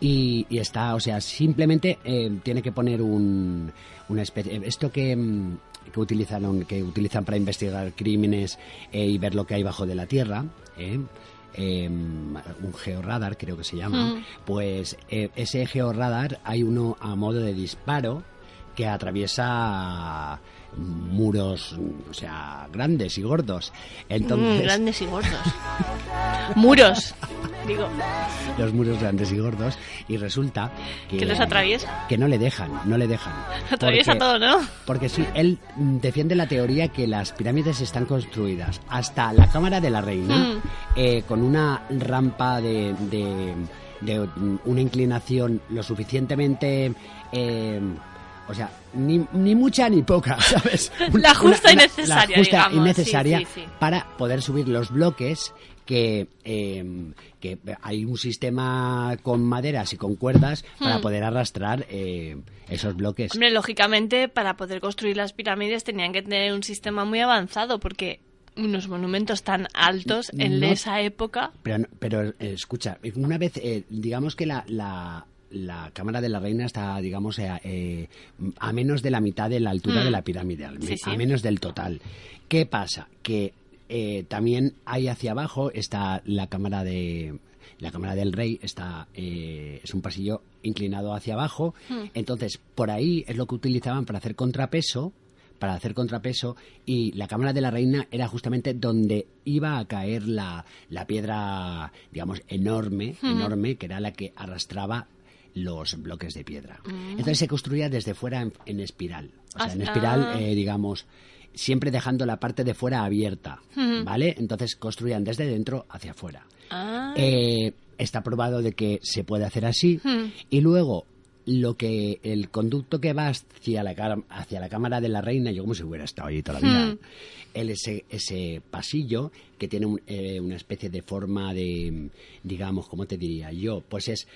Y, y está, o sea, simplemente eh, tiene que poner un, una especie. Esto que, mm, que utilizaron, que utilizan para investigar crímenes eh, y ver lo que hay bajo de la tierra, eh, eh, un georradar creo que se llama, Mm. pues eh, ese georradar hay uno a modo de disparo que atraviesa muros, o sea, grandes y gordos. Entonces, Mm, grandes y gordos. Muros, digo. los muros grandes y gordos y resulta que, Que los atraviesa. que no le dejan, no le dejan. Atraviesa Porque- todo, ¿no? Porque sí, él defiende la teoría que las pirámides están construidas hasta la cámara de la reina Mm. eh, con una rampa de, de- de, una inclinación lo suficientemente... eh, o sea, ni, ni mucha ni poca, [laughs] ¿sabes? [laughs] La justa y necesaria, La justa y necesaria Sí, sí, sí. para poder subir los bloques que, eh, que hay un sistema con maderas y con cuerdas para Hmm. poder arrastrar eh, esos bloques. Hombre, lógicamente, para poder construir las pirámides tenían que tener un sistema muy avanzado, porque unos monumentos tan altos en No. esa época. Pero, pero eh, escucha, una vez, eh, digamos que la, la, la Cámara de la Reina está, digamos, eh, eh, a menos de la mitad de la altura Mm. de la pirámide, al- Sí, sí. a menos del total. ¿Qué pasa? Que eh, también hay hacia abajo está la Cámara de... La Cámara del Rey está eh, es un pasillo inclinado hacia abajo, Mm. entonces por ahí es lo que utilizaban para hacer contrapeso para hacer contrapeso y la cámara de la reina era justamente donde iba a caer la, la piedra, digamos, enorme, Ujú. enorme, que era la que arrastraba los bloques de piedra. Mm. Entonces se construía desde fuera en, en espiral. O sea, en Ah. espiral, eh, digamos, siempre dejando la parte de fuera abierta. ¿vale? Entonces construían desde dentro hacia afuera. Ah. Eh, está probado de que se puede hacer así. Y luego, lo que el conducto que va hacia la, cara- hacia la cámara de la reina, yo como si hubiera estado allí toda la vida, el, ese, ese pasillo que tiene un- eh, una especie de forma de, digamos, ¿cómo te diría yo? Pues es,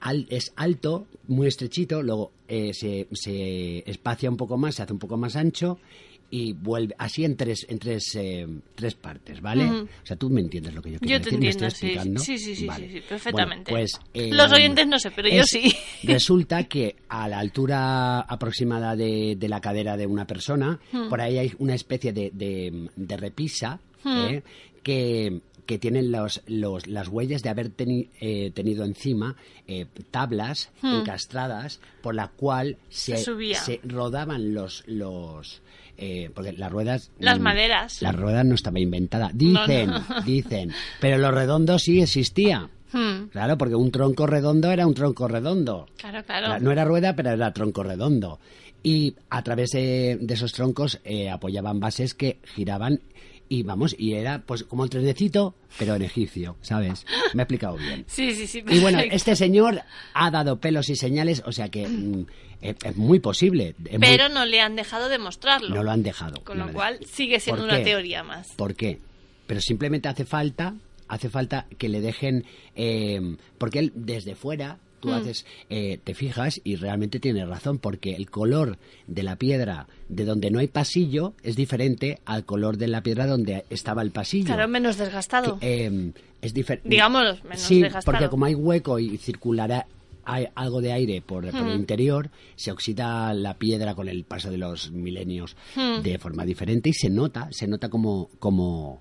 al- es alto, muy estrechito, luego eh, se, se espacia un poco más, se hace un poco más ancho y vuelve así en tres en tres eh, tres partes vale o sea tú me entiendes lo que yo quiero Yo te decir ¿Me entiendo, estoy sí, explicando? sí, sí, sí, Vale. sí, sí, perfectamente. Bueno, pues, eh, Los oyentes no sé, pero yo sí. [laughs] Resulta que a la altura aproximada de, de la cadera de una persona, por ahí hay una especie de, de- de repisa. ¿eh? que, que tienen los, los- las huellas de haber teni- eh, tenido encima eh, tablas Hmm. encastradas por la cual se, Se subía. se rodaban los... los eh, porque las ruedas... Las mm, maderas. La rueda no estaba inventada. No, Dicen, no. dicen. Pero lo redondo sí existía. Hmm, Claro, porque un tronco redondo era un tronco redondo. Claro, claro. No era rueda, pero era tronco redondo. Y a través de, de esos troncos eh, apoyaban bases que giraban y vamos, y era pues como el trenecito, pero en egipcio, ¿sabes? Me he explicado bien. Sí, sí, sí. Y bueno, este señor ha dado pelos y señales, o sea que mm, es, es muy posible. es muy- Pero no le han dejado demostrarlo. no lo han dejado. Con no lo cual sigue siendo ¿Por una qué? teoría más. ¿Por qué? Pero simplemente hace falta, hace falta que le dejen, eh, porque él desde fuera tú Mm. haces, eh, te fijas y realmente tiene razón, porque el color de la piedra de donde no hay pasillo es diferente al color de la piedra donde estaba el pasillo. Claro, menos desgastado. Que, eh, es diferente. Digámoslo, menos Sí, desgastado. porque como hay hueco y circulará hay algo de aire por, por el Hmm. interior, se oxida la piedra con el paso de los milenios Hmm. de forma diferente y se nota, se nota como, como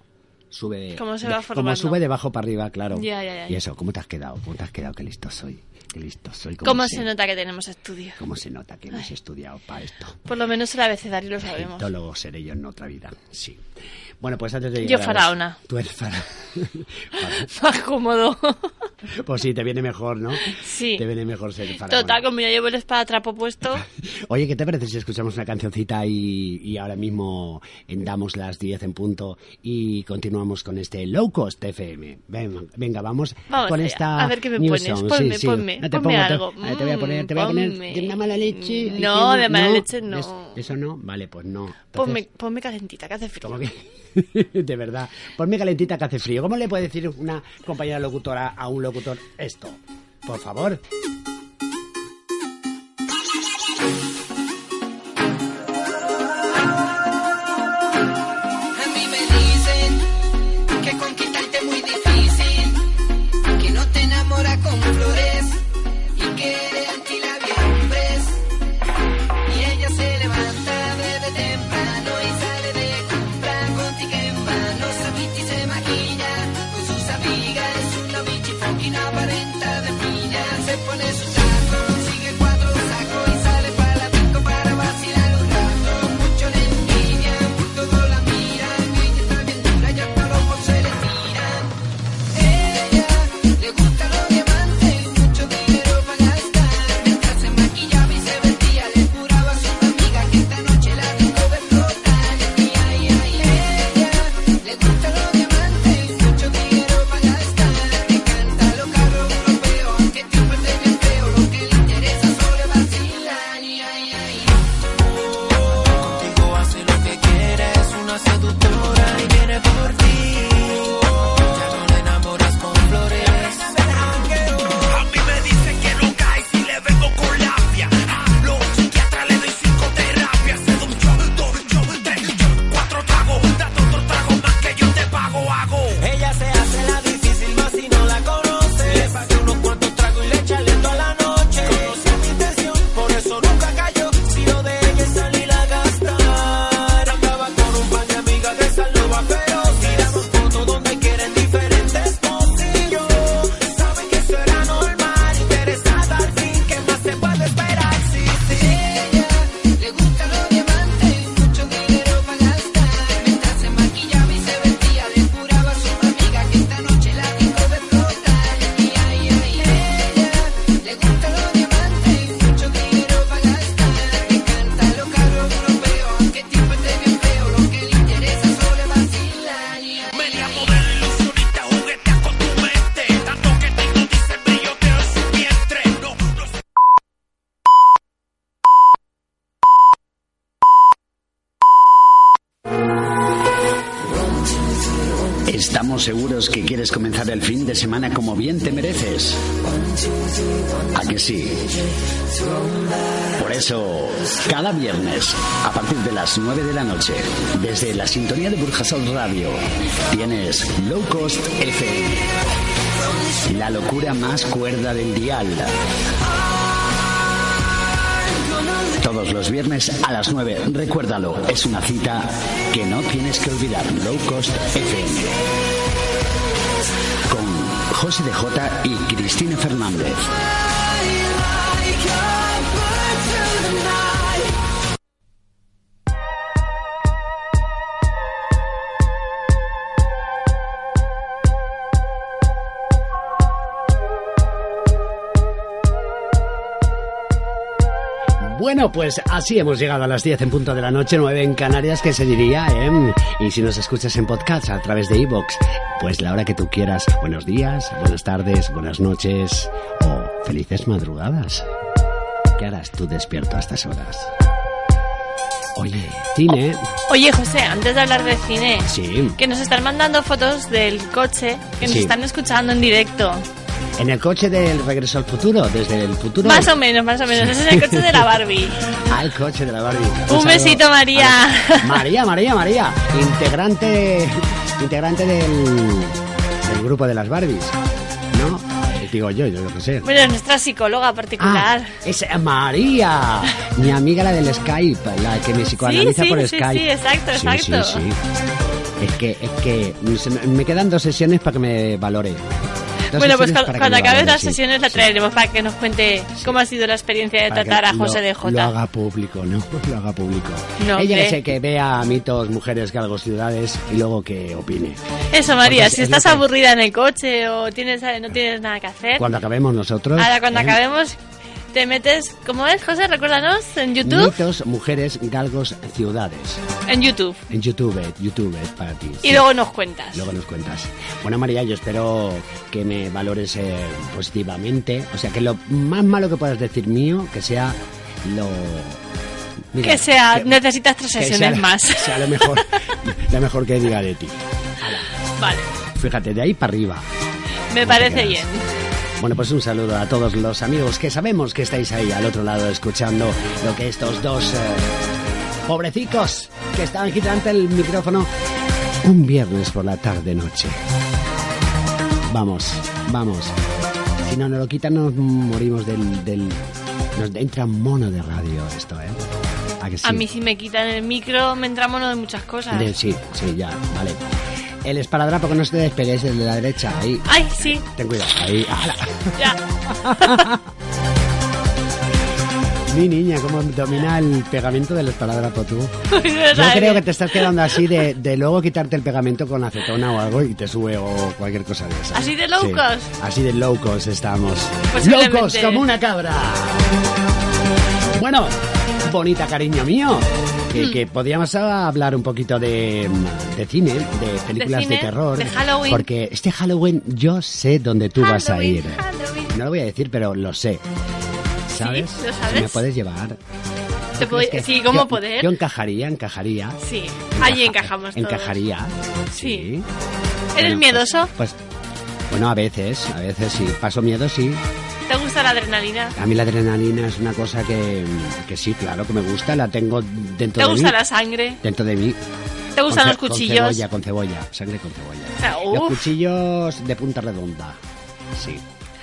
sube, Cómo se de- va como formando. sube de abajo para arriba, claro. Ya, ya, ya. Y eso, ¿cómo te has quedado? ¿Cómo te has quedado? Qué listo soy, qué listo soy. ¿Cómo sé- se nota que tenemos estudio? ¿Cómo se nota que hemos estudiado para esto? Por lo menos el abecedario lo sabemos. Egiptólogo seré yo en otra vida, sí. Bueno, pues antes de Yo llegar los- faraona. [laughs] Tú eres faraona. [laughs] Más cómodo. [laughs] Pues sí, te viene mejor, ¿no? Sí. Te viene mejor ser faraona. Total, como ya llevo el espadatrapo puesto, Oye, ¿qué te parece si escuchamos una cancioncita y, y ahora mismo damos las 10 en punto y continuamos con este Low Cost FM? Venga, venga vamos, Vamos con allá. esta A ver qué me new pones. song. Ponme, Sí, sí. ponme, No te ponme pongo, te- algo. ver, te voy a poner, te voy a Mm, poner ponme. de una mala leche. No, de mala leche no. ¿Es- ¿Eso no? Vale, pues no. ponme, Entonces, ponme calentita, que hace frío. [laughs] De verdad. Ponme calentita que hace frío. ¿Cómo le puede decir una compañera locutora a un locutor esto? Por favor. Estamos seguros que quieres comenzar el fin de semana como bien te mereces. ¿A que sí? Por eso, cada viernes, a partir de las 9 de la noche, desde la sintonía de Burjasol Radio, tienes Low Cost FM. La locura más cuerda del dial. Los viernes a las 9. Recuérdalo, es una cita que no tienes que olvidar. Low Cost FM. Con José de J y Cristina Fernández. Bueno, pues así hemos llegado a las 10 en punto de la noche, 9 en Canarias, que se diría, ¿eh? Y si nos escuchas en podcast a través de iVoox, pues la hora que tú quieras. Buenos días, buenas tardes, buenas noches o felices madrugadas. ¿Qué harás tú despierto a estas horas? Oye, cine. Oye, José, antes de hablar de cine, Sí. que nos están mandando fotos del coche, que nos Sí. están escuchando en directo. En el coche del regreso al futuro, desde el futuro. Más o menos, más o menos. Ese es el coche de la Barbie. Al coche de la Barbie. Un saludo besito, María. María, María, María. Integrante, integrante del, del grupo de las Barbies. ¿No? Eh, Digo yo, yo lo que sé. Bueno, es nuestra psicóloga particular. Ah, es María, mi amiga la del Skype, la que me psicoanaliza sí, por sí, Skype. sí, exacto, Sí, exacto. Sí, sí. Es que, es que me quedan dos sesiones para que me valore. Bueno, pues cuando valore, las sesiones la traeremos para que nos cuente cómo ha sido la experiencia de tratar a lo- José de Lo Jota. haga público, ¿no? [laughs] Lo haga público. No, Ella que sé que vea mitos, mujeres, galgos, ciudades y luego que opine. Eso, María, si es lo estás aburrida en el coche o tienes no tienes nada que hacer, Cuando acabemos nosotros. ahora cuando ¿eh? acabemos te metes, ¿cómo es, José? Recuérdanos, en YouTube. Mitos, mujeres, galgos, ciudades. En YouTube. En YouTube, YouTube para ti. Y sí. luego nos cuentas. Luego nos cuentas. Bueno, María, yo espero que me valores eh, positivamente. O sea, que lo más malo que puedas decir mío, que sea lo... Mira, que sea, que- necesitas tres sesiones más. que [laughs] sea lo mejor, [laughs] lo mejor que diga de ti. Vale, Fíjate, de ahí para arriba. me parece bien. Bueno, pues un saludo a todos los amigos que sabemos que estáis ahí al otro lado escuchando lo que estos dos eh, pobrecicos que estaban aquí delante del micrófono un viernes por la tarde-noche. Vamos, vamos. Si no nos lo quitan nos morimos del... del nos entra mono de radio esto, ¿eh? ¿A que sí? A mí si me quitan el micro me entra mono de muchas cosas. De- sí, sí, ya, vale. El esparadrapo que no se te despegue es el de la derecha, ahí. Ay, sí, Ten cuidado, ahí. ¡Hala! ya. [laughs] Mi niña, cómo domina el pegamento del esparadrapo tú. [laughs] Yo creo ¿eh? que te estás quedando así de, de luego quitarte el pegamento con acetona o algo y te sube o cualquier cosa de esa. ¿Así de low Sí, cost? Así de low cost estamos. Posiblemente. Low cost como una cabra. Bueno, bonita cariño mío. Que, que podríamos hablar un poquito de, de cine, de películas de, cine, terror. de Halloween. Porque este Halloween yo sé dónde tú vas a ir. Halloween. No lo voy a decir, pero lo sé. ¿Sabes? ¿lo sabes? me puedes llevar. Te puedo- ¿Crees que- sí, ¿cómo yo- poder? Yo encajaría, encajaría. Sí, Encaja- encajamos todos. Encajaría. Sí. Sí. ¿Eres Bueno, miedoso? Pues, bueno, a veces, a veces sí. Paso miedo, sí. ¿Te gusta la adrenalina? A mí la adrenalina es una cosa que, que sí, claro que me gusta. La tengo dentro ¿Te de gusta mí. la sangre? Dentro de mí. ¿Te gustan los ce- con cuchillos? cebolla, con cebolla. Sangre con cebolla. Los cuchillos de punta redonda. Sí.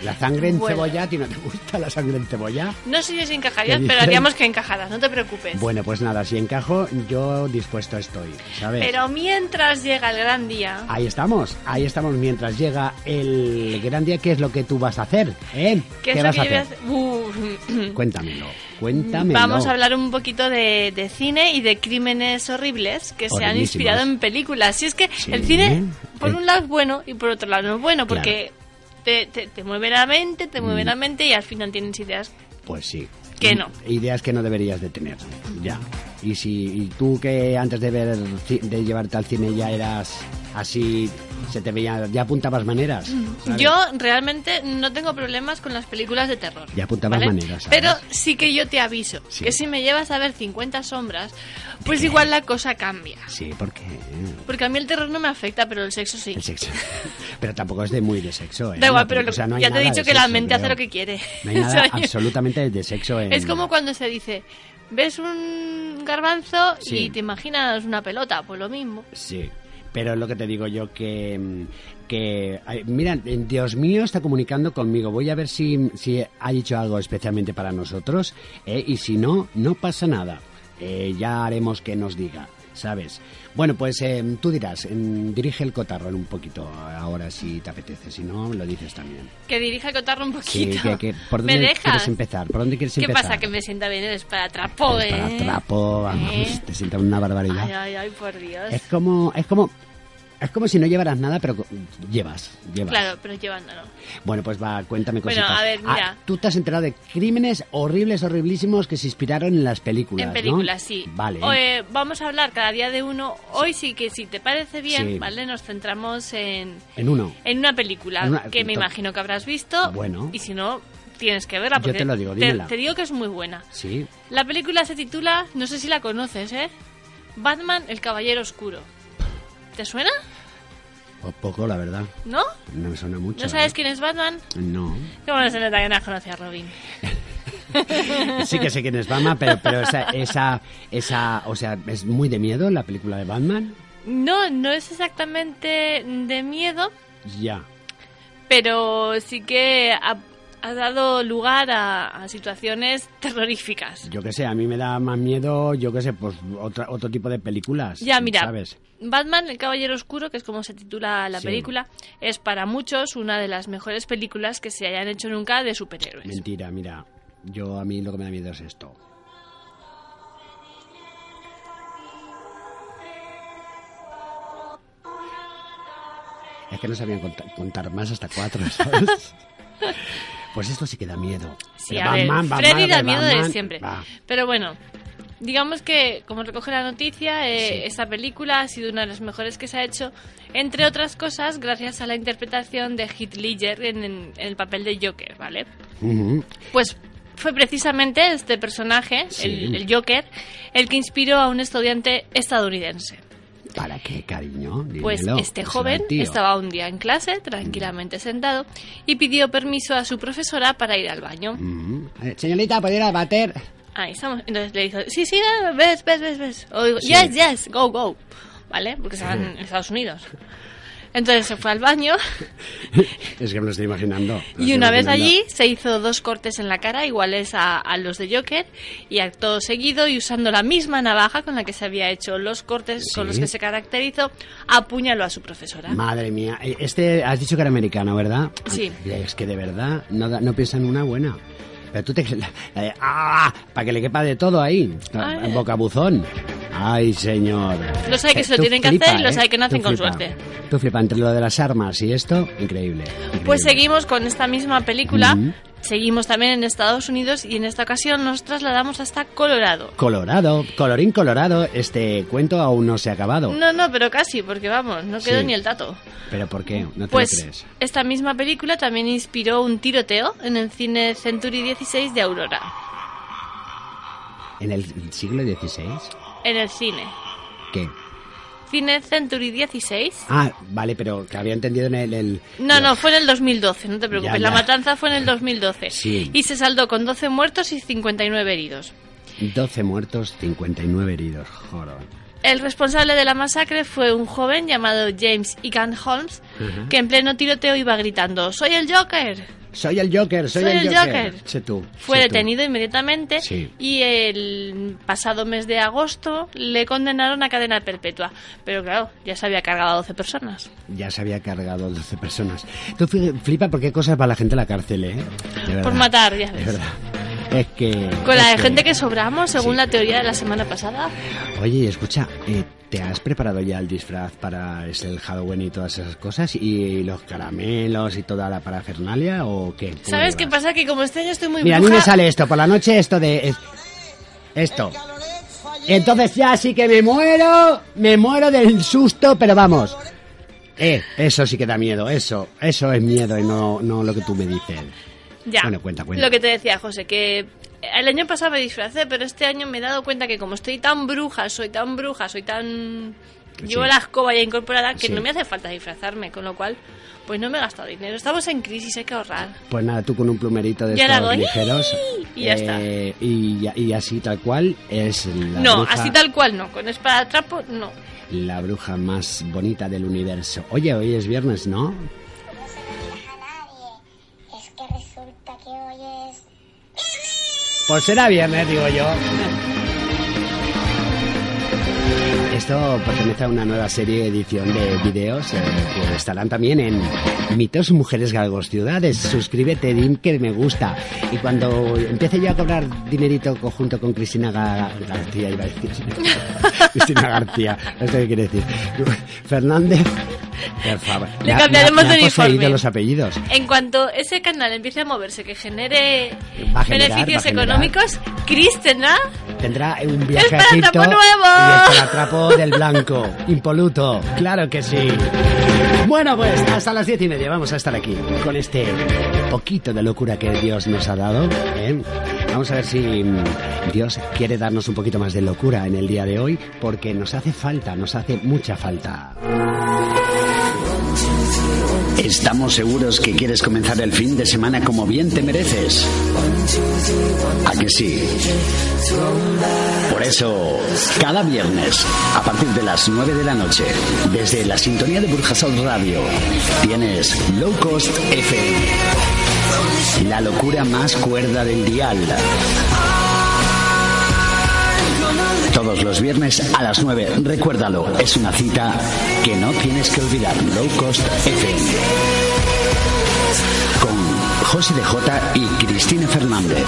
La sangre en Bueno. cebolla, ¿a ti no te gusta la sangre en cebolla? No sé si encajarías, ¿Qué pero haríamos que encajaras, no te preocupes. Bueno, pues nada, si encajo, yo dispuesto estoy, ¿sabes? Pero mientras llega el gran día, Ahí estamos, ahí estamos mientras llega el gran día. ¿Qué es lo que tú vas a hacer? ¿Eh? ¿qué, es vas lo que yo a voy a hacer? hacer? Uh, Cuéntamelo, cuéntamelo. Vamos a hablar un poquito de, de cine y de crímenes horribles que se han inspirado en películas. Si es que Sí. el cine, por Eh. un lado es bueno y por otro lado no es bueno, porque te, te, te mueve la mente, te mueve Mm. la mente y al final tienes ideas Pues sí. que no. Ideas que no deberías de tener, ya. Y si y tú que antes de ver de llevarte al cine ya eras así, se te veía, ya apuntabas maneras. ¿sabes? Yo realmente no tengo problemas con las películas de terror. Ya apuntabas ¿vale? maneras, ¿sabes? Pero sí que yo te aviso Sí. que si me llevas a ver 50 sombras, pues igual la cosa cambia. Sí, porque Porque a mí el terror no me afecta, pero el sexo sí. el sexo. [laughs] Pero tampoco es de muy de sexo, ¿eh? Da igual, pero película, o sea, no hay ya te he dicho que la mente hace lo que quiere. No hay nada [laughs] absolutamente de sexo en... Es como cuando se dice, ves un garbanzo Sí. y te imaginas una pelota, pues lo mismo. Sí, pero es lo que te digo yo que... que mira, Dios mío está comunicando conmigo. Voy a ver si, si ha dicho algo especialmente para nosotros. ¿eh? Y si no, no pasa nada. Eh, ya haremos que nos diga, ¿sabes? Bueno, pues eh, tú dirás, em, dirige el cotarro un poquito ahora si te apetece. Si no, lo dices también. Que dirija el cotarro un Sí, poquito. que, que- ¿por ¿Me dónde dejas? quieres empezar? ¿Por dónde quieres ¿Qué empezar? pasa? Que me sienta bien el esparatrapo, El ¿eh? paratrapo, vamos, ¿Eh? te sienta una barbaridad. Ay, ay, ay, por Dios. Es como, es como, Es como si no llevaras nada, pero llevas, llevas. Claro, pero llevándolo. Bueno, pues va, cuéntame Bueno, cositas. a ver, Ah, mira. tú te has enterado de crímenes horribles, horriblísimos que se inspiraron en las películas, En ¿no? películas, sí. Vale. O, eh, vamos a hablar cada día de uno. Hoy sí que, si te parece bien, Sí. ¿vale? Nos centramos en, En uno. en una película En una- que me imagino que habrás visto. Bueno. Y si no, tienes que verla. Yo Porque te lo digo, te, te digo que es muy buena. Sí. La película se titula, no sé si la conoces, ¿eh? Batman, el Caballero Oscuro. ¿Te suena? O poco, la verdad. ¿No? No me suena mucho. ¿No sabes ¿eh? quién es Batman? No. Qué bueno se que no conoce a Robin. [laughs] Sí que sé quién es Batman, pero, pero esa, esa, esa, o sea, es muy de miedo la película de Batman. No, no es exactamente de miedo, Ya. pero sí que ha dado lugar a, a situaciones terroríficas. Yo que sé, a mí me da más miedo, yo que sé, pues otra, otro tipo de películas. Ya, mira, ¿Sabes? Batman, el Caballero Oscuro, que es como se titula la Sí. película, es para muchos una de las mejores películas que se hayan hecho nunca de superhéroes. Mentira, mira. Yo a mí lo que me da miedo es esto. Es que no sabían contar, contar más hasta cuatro, ¿sabes? [laughs] Pues esto sí que da miedo. Sí, Pero a ver, Batman, Freddy da miedo de siempre. va. Pero bueno, digamos que, como recoge la noticia, eh, Sí. esta película ha sido una de las mejores que se ha hecho, entre otras cosas, gracias a la interpretación de Heath Ledger en, en el papel de Joker, ¿vale? Pues fue precisamente este personaje, Sí. el, el Joker, el que inspiró a un estudiante estadounidense. ¿Para qué, cariño? Pues Dímelo. este Pues joven al tío. estaba un día en clase, tranquilamente sentado, y pidió permiso a su profesora para ir al baño. Ujú. Eh, Señorita, ¿puede ir al bater? Ahí estamos. Entonces le dijo, sí, sí, ves, ves, ves, ves. O digo, Sí. yes, yes, go, go. ¿Vale? Porque estaban en Estados Unidos. Entonces se fue al baño Es que me lo estoy imaginando. [laughs] lo y una vez imaginando. allí se hizo dos cortes en la cara iguales a, a los de Joker y acto seguido y usando la misma navaja con la que se había hecho los cortes con Sí. los que se caracterizó, apuñaló a su profesora. Madre mía, eh, este has dicho que era americano, ¿verdad? Sí. Es que de verdad no, no piensa en una buena. Pero tú te... de, [laughs] ¡Ah! Para que le quepa de todo ahí. Ay. Bocabuzón. Ay, señor. Los hay que se lo tú tienen que hacer y los ¿eh? hay que hacen con flipa. suerte. Tú flipa entre lo de las armas y esto, increíble. Pues seguimos con esta misma película, seguimos también en Estados Unidos y en esta ocasión nos trasladamos hasta Colorado. Colorado, colorín colorado, este cuento aún no se ha acabado. No, no, pero casi, porque vamos, no quedó Sí. ni el dato. ¿Pero por qué? ¿No te lo Pues crees? esta misma película también inspiró un tiroteo en el cine Century 16 de Aurora, ¿En el siglo XVI? En el cine. ¿Qué? Cine Century 16. Ah, vale, pero que había entendido en el... el- No, no, fue en el 2012, no te preocupes. Ya, La ya. matanza fue en el 2012. Sí. Y se saldó con 12 muertos y 59 heridos. 12 muertos, 59 heridos. Joder. El responsable de la masacre fue un joven llamado James Egan Holmes, Ajá. que en pleno tiroteo iba gritando ¡Soy el Joker! Soy el Joker, soy, Soy el, el Joker. Joker. Sé tú. Fue sé tú. detenido inmediatamente Sí. y el pasado mes de agosto le condenaron a cadena perpetua. Pero claro, ya se había cargado a 12 personas. Ya se había cargado 12 personas. Tú fli- flipa por qué cosas va la gente a la cárcel, ¿eh? De. Por matar, ya De ves. verdad. Es que... Con la de gente que sobramos, según la teoría de la semana pasada. Oye, y escucha, eh, ¿te has preparado ya el disfraz para el Halloween y todas esas cosas? ¿Y los caramelos y toda la parafernalia o qué? ¿Cómo ¿Sabes qué pasa? Que como este año estoy muy Mira, a mí bruja... me sale esto por la noche, esto de... es- esto. Entonces ya sí que me muero, me muero del susto, pero vamos. Eh, eso sí que da miedo, eso, eso es miedo y no, no lo que tú me dices. Ya. Bueno, cuenta, cuenta. Lo que te decía, José, que el año pasado me disfracé, pero este año me he dado cuenta que como estoy tan bruja, soy tan bruja, soy tan... Llevo Sí. la escoba ya incorporada que Sí. no me hace falta disfrazarme, con lo cual, pues no me he gastado dinero. Estamos en crisis, hay que ahorrar. Pues nada, tú con un plumerito de estos ligeros. [laughs] y ya está. eh, Y, ya- y así tal cual es la no, bruja, así tal cual no. Con espada trapo, no. la bruja más bonita del universo. Oye, hoy es viernes, ¿no? Que hoy es... Pues será viernes, digo yo. Esto pertenece a una nueva serie edición de vídeos eh, que estarán también en Mitos Mujeres Galgos Ciudades. Suscríbete, dim que me gusta. Y cuando empiece yo a cobrar dinerito junto con Cristina Ga- García, iba a decir. [laughs] Cristina García, no sé qué quiere decir. Fernández, por favor. Le cambiaremos de uniforme. los apellidos. En cuanto ese canal empiece a moverse, que genere generar, beneficios económicos, Chris tendrá Tendrá un viaje ¡Es para a Egipto nuevo! y es para trapo del blanco, impoluto, claro que sí. Bueno, pues hasta las diez y media vamos a estar aquí con este poquito de locura que Dios nos ha dado. ¿eh? Vamos a ver si mm, Dios quiere darnos un poquito más de locura en el día de hoy, porque nos hace falta, nos hace mucha falta. Estamos seguros que quieres comenzar el fin de semana como bien te mereces. ¿A que sí? Por eso, cada viernes, a partir de las 9 de la noche, desde la sintonía de Burjasot Radio, tienes Low Cost FM. La locura más cuerda del dial. Los viernes a las 9, recuérdalo, es una cita que no tienes que olvidar. Low Cost FM. Con José de J y Cristina Fernández.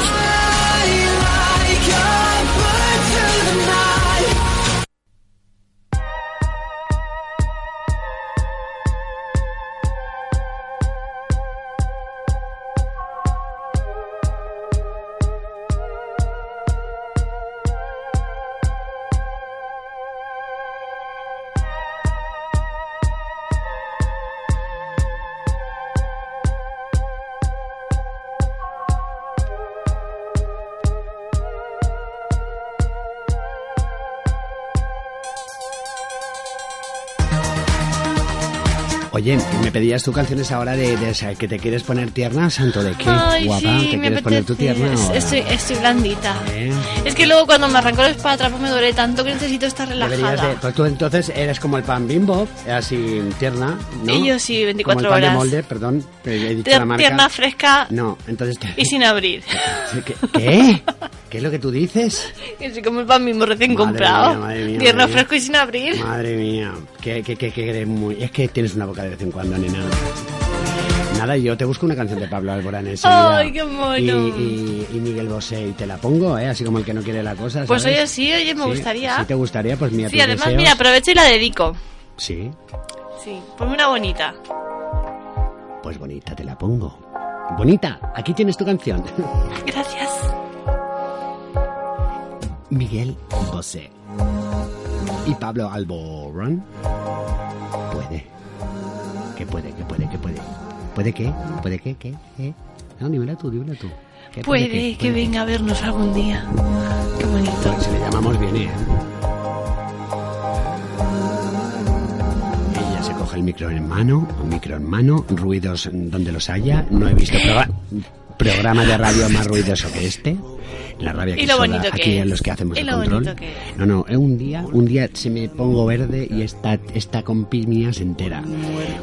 Oye, me pedías tú canciones ahora de, de- que te quieres poner tierna, santo de qué, Ay, guapa, sí, te quieres poner tu tierna ahora? Estoy, estoy blandita. ¿Eh? Es que luego cuando me arrancó el esparadrapo me duele tanto que necesito estar relajada. de- pues tú entonces eres como el pan bimbo, así tierna, ¿no? Y yo sí, 24 como el pan de horas. molde, perdón, he dicho Tier- la marca. Tierna, fresca No, entonces... te- y sin abrir. [laughs] ¿Qué? ¿Qué? ¿Qué es lo que tú dices? Que soy como el pan mismo recién Madre comprado. mía, madre mía, Tierno, madre fresco y sin abrir. Madre mía, que, que, que, que eres muy... Es que tienes una boca de vez en cuando, nena. Nada, yo te busco una canción de Pablo Alborán enseguida. Ay, qué mono. Y, y- y Miguel Bosé, y te la pongo, ¿eh? Así como el que no quiere la cosa, Pues oye, sí, oye, me Sí, gustaría. Si te gustaría, pues mira Sí, además, deseos. mira, aprovecho y la dedico. Sí, Sí, ponme una bonita. pues bonita te la pongo. Bonita, aquí tienes tu canción. Gracias. Miguel Bosé. Y Pablo Alborán. Puede. Que puede, que puede, que puede. ¿Puede qué? ¿Puede qué? ¿Qué? ¿Eh? No, dímela tú, dímela tú. ¿Qué Puede que venga a vernos algún día. Qué bonito. Pues si le llamamos bien, ¿eh? Ella se coge el micro en mano, un micro en mano, ruidos donde los haya. No he visto proga- programa de radio más ruidoso que este. La rabia que soda que aquí es. en los que hacemos el control. que. No, no, un día, un día se me pongo verde y esta, esta compi mía se entera.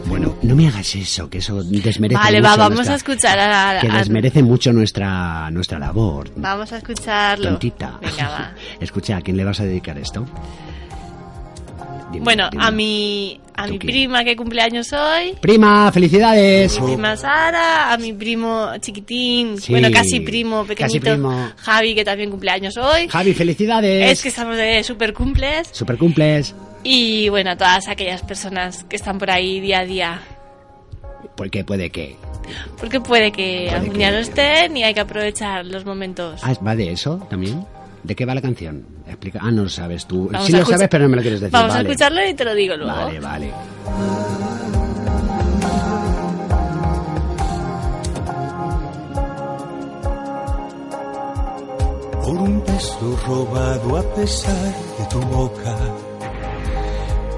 Bueno, no me hagas eso, que eso desmerece Vale, mucho va, vamos nuestra- a escuchar a, que a- desmerece mucho nuestra, nuestra labor. Vamos a escucharlo. Tontita. Venga, va. [laughs] Escucha, ¿a quién le vas a dedicar esto? Dime, Bueno, dime. a mi, a mi prima que cumpleaños hoy. Prima, felicidades. Mi prima Sara, a mi primo chiquitín, Sí, bueno, casi primo, casi pequeñito, primo. Javi, que también cumpleaños hoy. Javi, felicidades. Es que estamos de super cumples. Super cumples. Y bueno, a todas aquellas personas que están por ahí día a día. Porque puede que. Porque puede que Puede algún que- día no estén y hay que aprovechar los momentos. Ah, ¿va de eso también? ¿De qué va la canción? Explica. Ah, no lo sabes tú. Vamos sí lo escuchar- sabes, pero no me lo quieres decir. Vamos vale. a escucharlo y te lo digo luego. Vale, vale. por un beso robado a pesar de tu boca.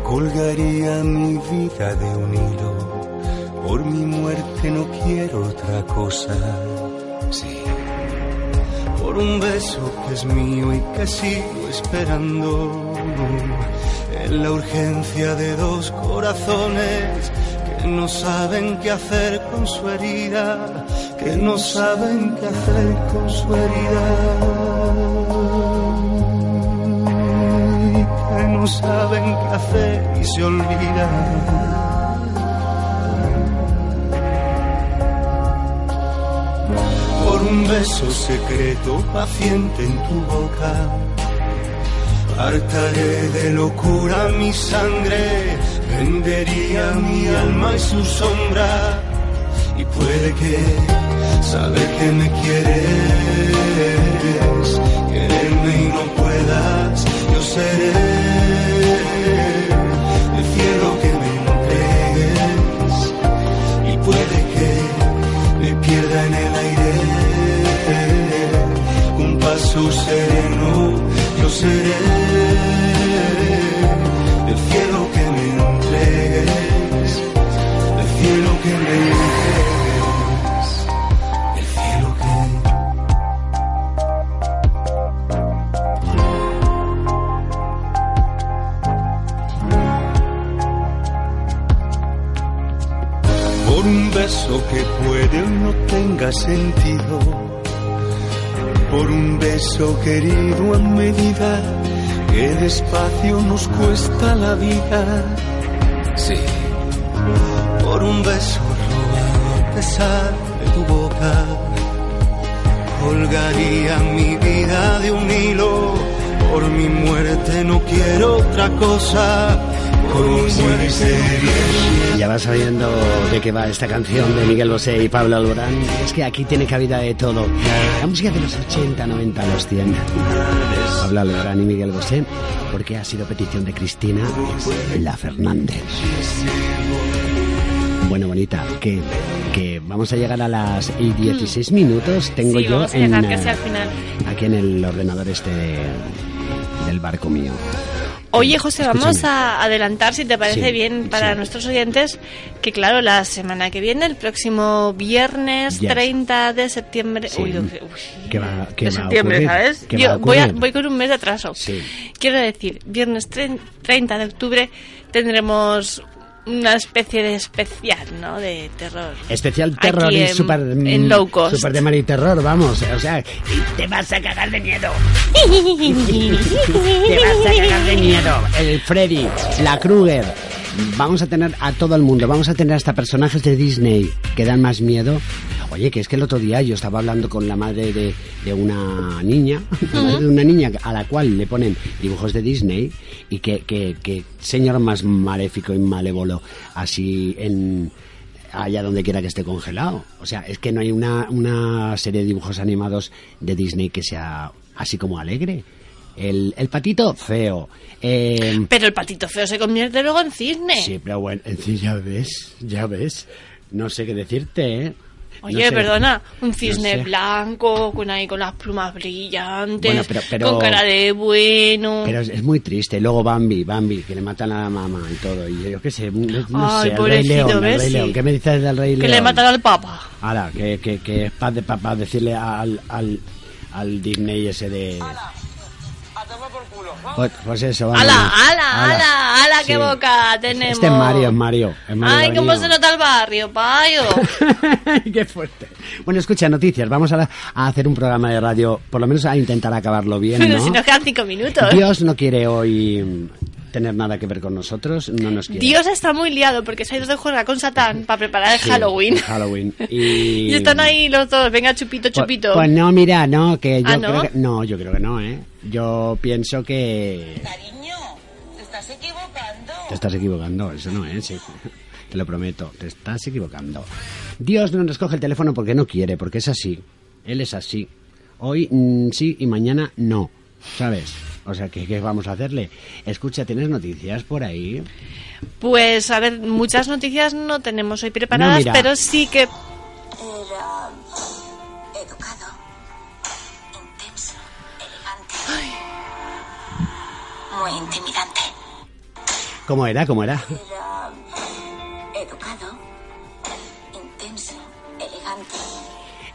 Colgaría mi vida de un hilo, por mi muerte no quiero otra cosa. Sí, por un beso que es mío y que sigo esperando. En la urgencia de dos corazones que no saben qué hacer con su herida, que no saben qué hacer con su herida, y que no saben se olvidan. Un beso secreto paciente en tu boca. Hartaré de locura mi sangre, vendería mi alma y su sombra. Y puede que saber que me quieres, quererme y no puedas, yo seré el cielo que me entregues. Y puede que me pierda en el paso sereno, yo seré el cielo que me entregues, el cielo que me entregues, el cielo que por un beso que puede o no tenga sentido, por un beso querido a medida que despacio nos cuesta la vida. Sí, por un beso robado a pesar de tu boca, colgaría mi vida de un hilo. Por mi muerte no quiero otra cosa. Ya vas sabiendo de qué va esta canción de Miguel Bosé y Pablo Alborán. Es que aquí tiene cabida de todo. La música de los 80, 90, los 100. Pablo Alborán y Miguel Bosé, porque ha sido petición de Cristina La Fernández. Bueno, bonita, que, que vamos a llegar a las y 16 minutos. Tengo Sí, yo vamos en, eh, casi al final. aquí en el ordenador este de- del barco mío. Oye, José, vamos a adelantar, si te parece Sí, bien, para sí. nuestros oyentes, que claro, la semana que viene, el próximo viernes Yes. 30 de septiembre... Sí. Uy, uy, ¿Qué va, qué de va septiembre, ocurrir? ¿sabes? ¿Qué va Yo a voy, a- voy con un mes de atraso. Sí. Quiero decir, viernes tre- 30 de octubre tendremos una especie de especial, ¿no? De terror. Especial Aquí terror y en- super, en low cost. super de mariterror, vamos. O sea, y te vas a cagar de miedo. [laughs] Te vas a cagar de miedo. El Freddy, la Kruger. Vamos a tener a todo el mundo. Vamos a tener hasta personajes de Disney que dan más miedo. Oye, que es que el otro día yo estaba hablando con la madre de, de una niña, [laughs] madre de una niña a la cual le ponen dibujos de Disney y que, que, que señor más maléfico y malévolo así en allá donde quiera que esté congelado. O sea, es que no hay una, una serie de dibujos animados de Disney que sea así como alegre. El, el patito feo. Eh, Pero el patito feo se convierte luego en cisne. sí, pero bueno, ya ves, ya ves. No sé qué decirte, ¿eh? No Oye, sé. perdona, un cisne No sé. blanco, con ahí con las plumas brillantes, Bueno, pero- pero- con cara de bueno. Pero es, es muy triste. Luego Bambi, Bambi, que le matan a la mamá y todo. Y yo qué sé, no, no Ay, sé, el Rey León, el ¿ves? Rey. León. ¿Qué me dices del Rey que León? le matan al papa. Ahora, que, que, que es para de, pa- pa decirle al, al, al Disney ese de... pues eso, vamos. ¡Hala, hala, hala, hala, qué Sí. boca tenemos! Este es Mario, es Mario. es Mario ¡Ay, cómo se nota el barrio, payo! [laughs] ¡Qué fuerte! Bueno, escucha, noticias. Vamos a, a hacer un programa de radio, por lo menos a intentar acabarlo bien, Pero ¿no? si nos quedan cinco minutos. Dios no quiere hoy tener nada que ver con nosotros, no nos quiere. Dios está muy liado porque se ha ido de juega con Satán para preparar el Sí, Halloween. Halloween. [laughs] Y... Y están ahí los dos, venga, chupito, Pues- chupito. Pues, no, mira, no, que yo Ah, ¿no? creo que... No, yo creo que no, ¿eh? Yo pienso que... Te estás equivocando. Te estás equivocando, eso no es, sí. [laughs] Te lo prometo, te estás equivocando. Dios no nos coge el teléfono porque no quiere, porque es así. Él es así. Hoy mm, sí y mañana no, ¿sabes? O sea, ¿qué, ¿qué vamos a hacerle? Escucha, ¿tienes noticias por ahí? Pues, a ver, muchas noticias no tenemos hoy preparadas, pero sí que... Era educado, intenso, elegante. Muy intimidante. ¿Cómo era? ¿Cómo era? Era educado, intenso, elegante.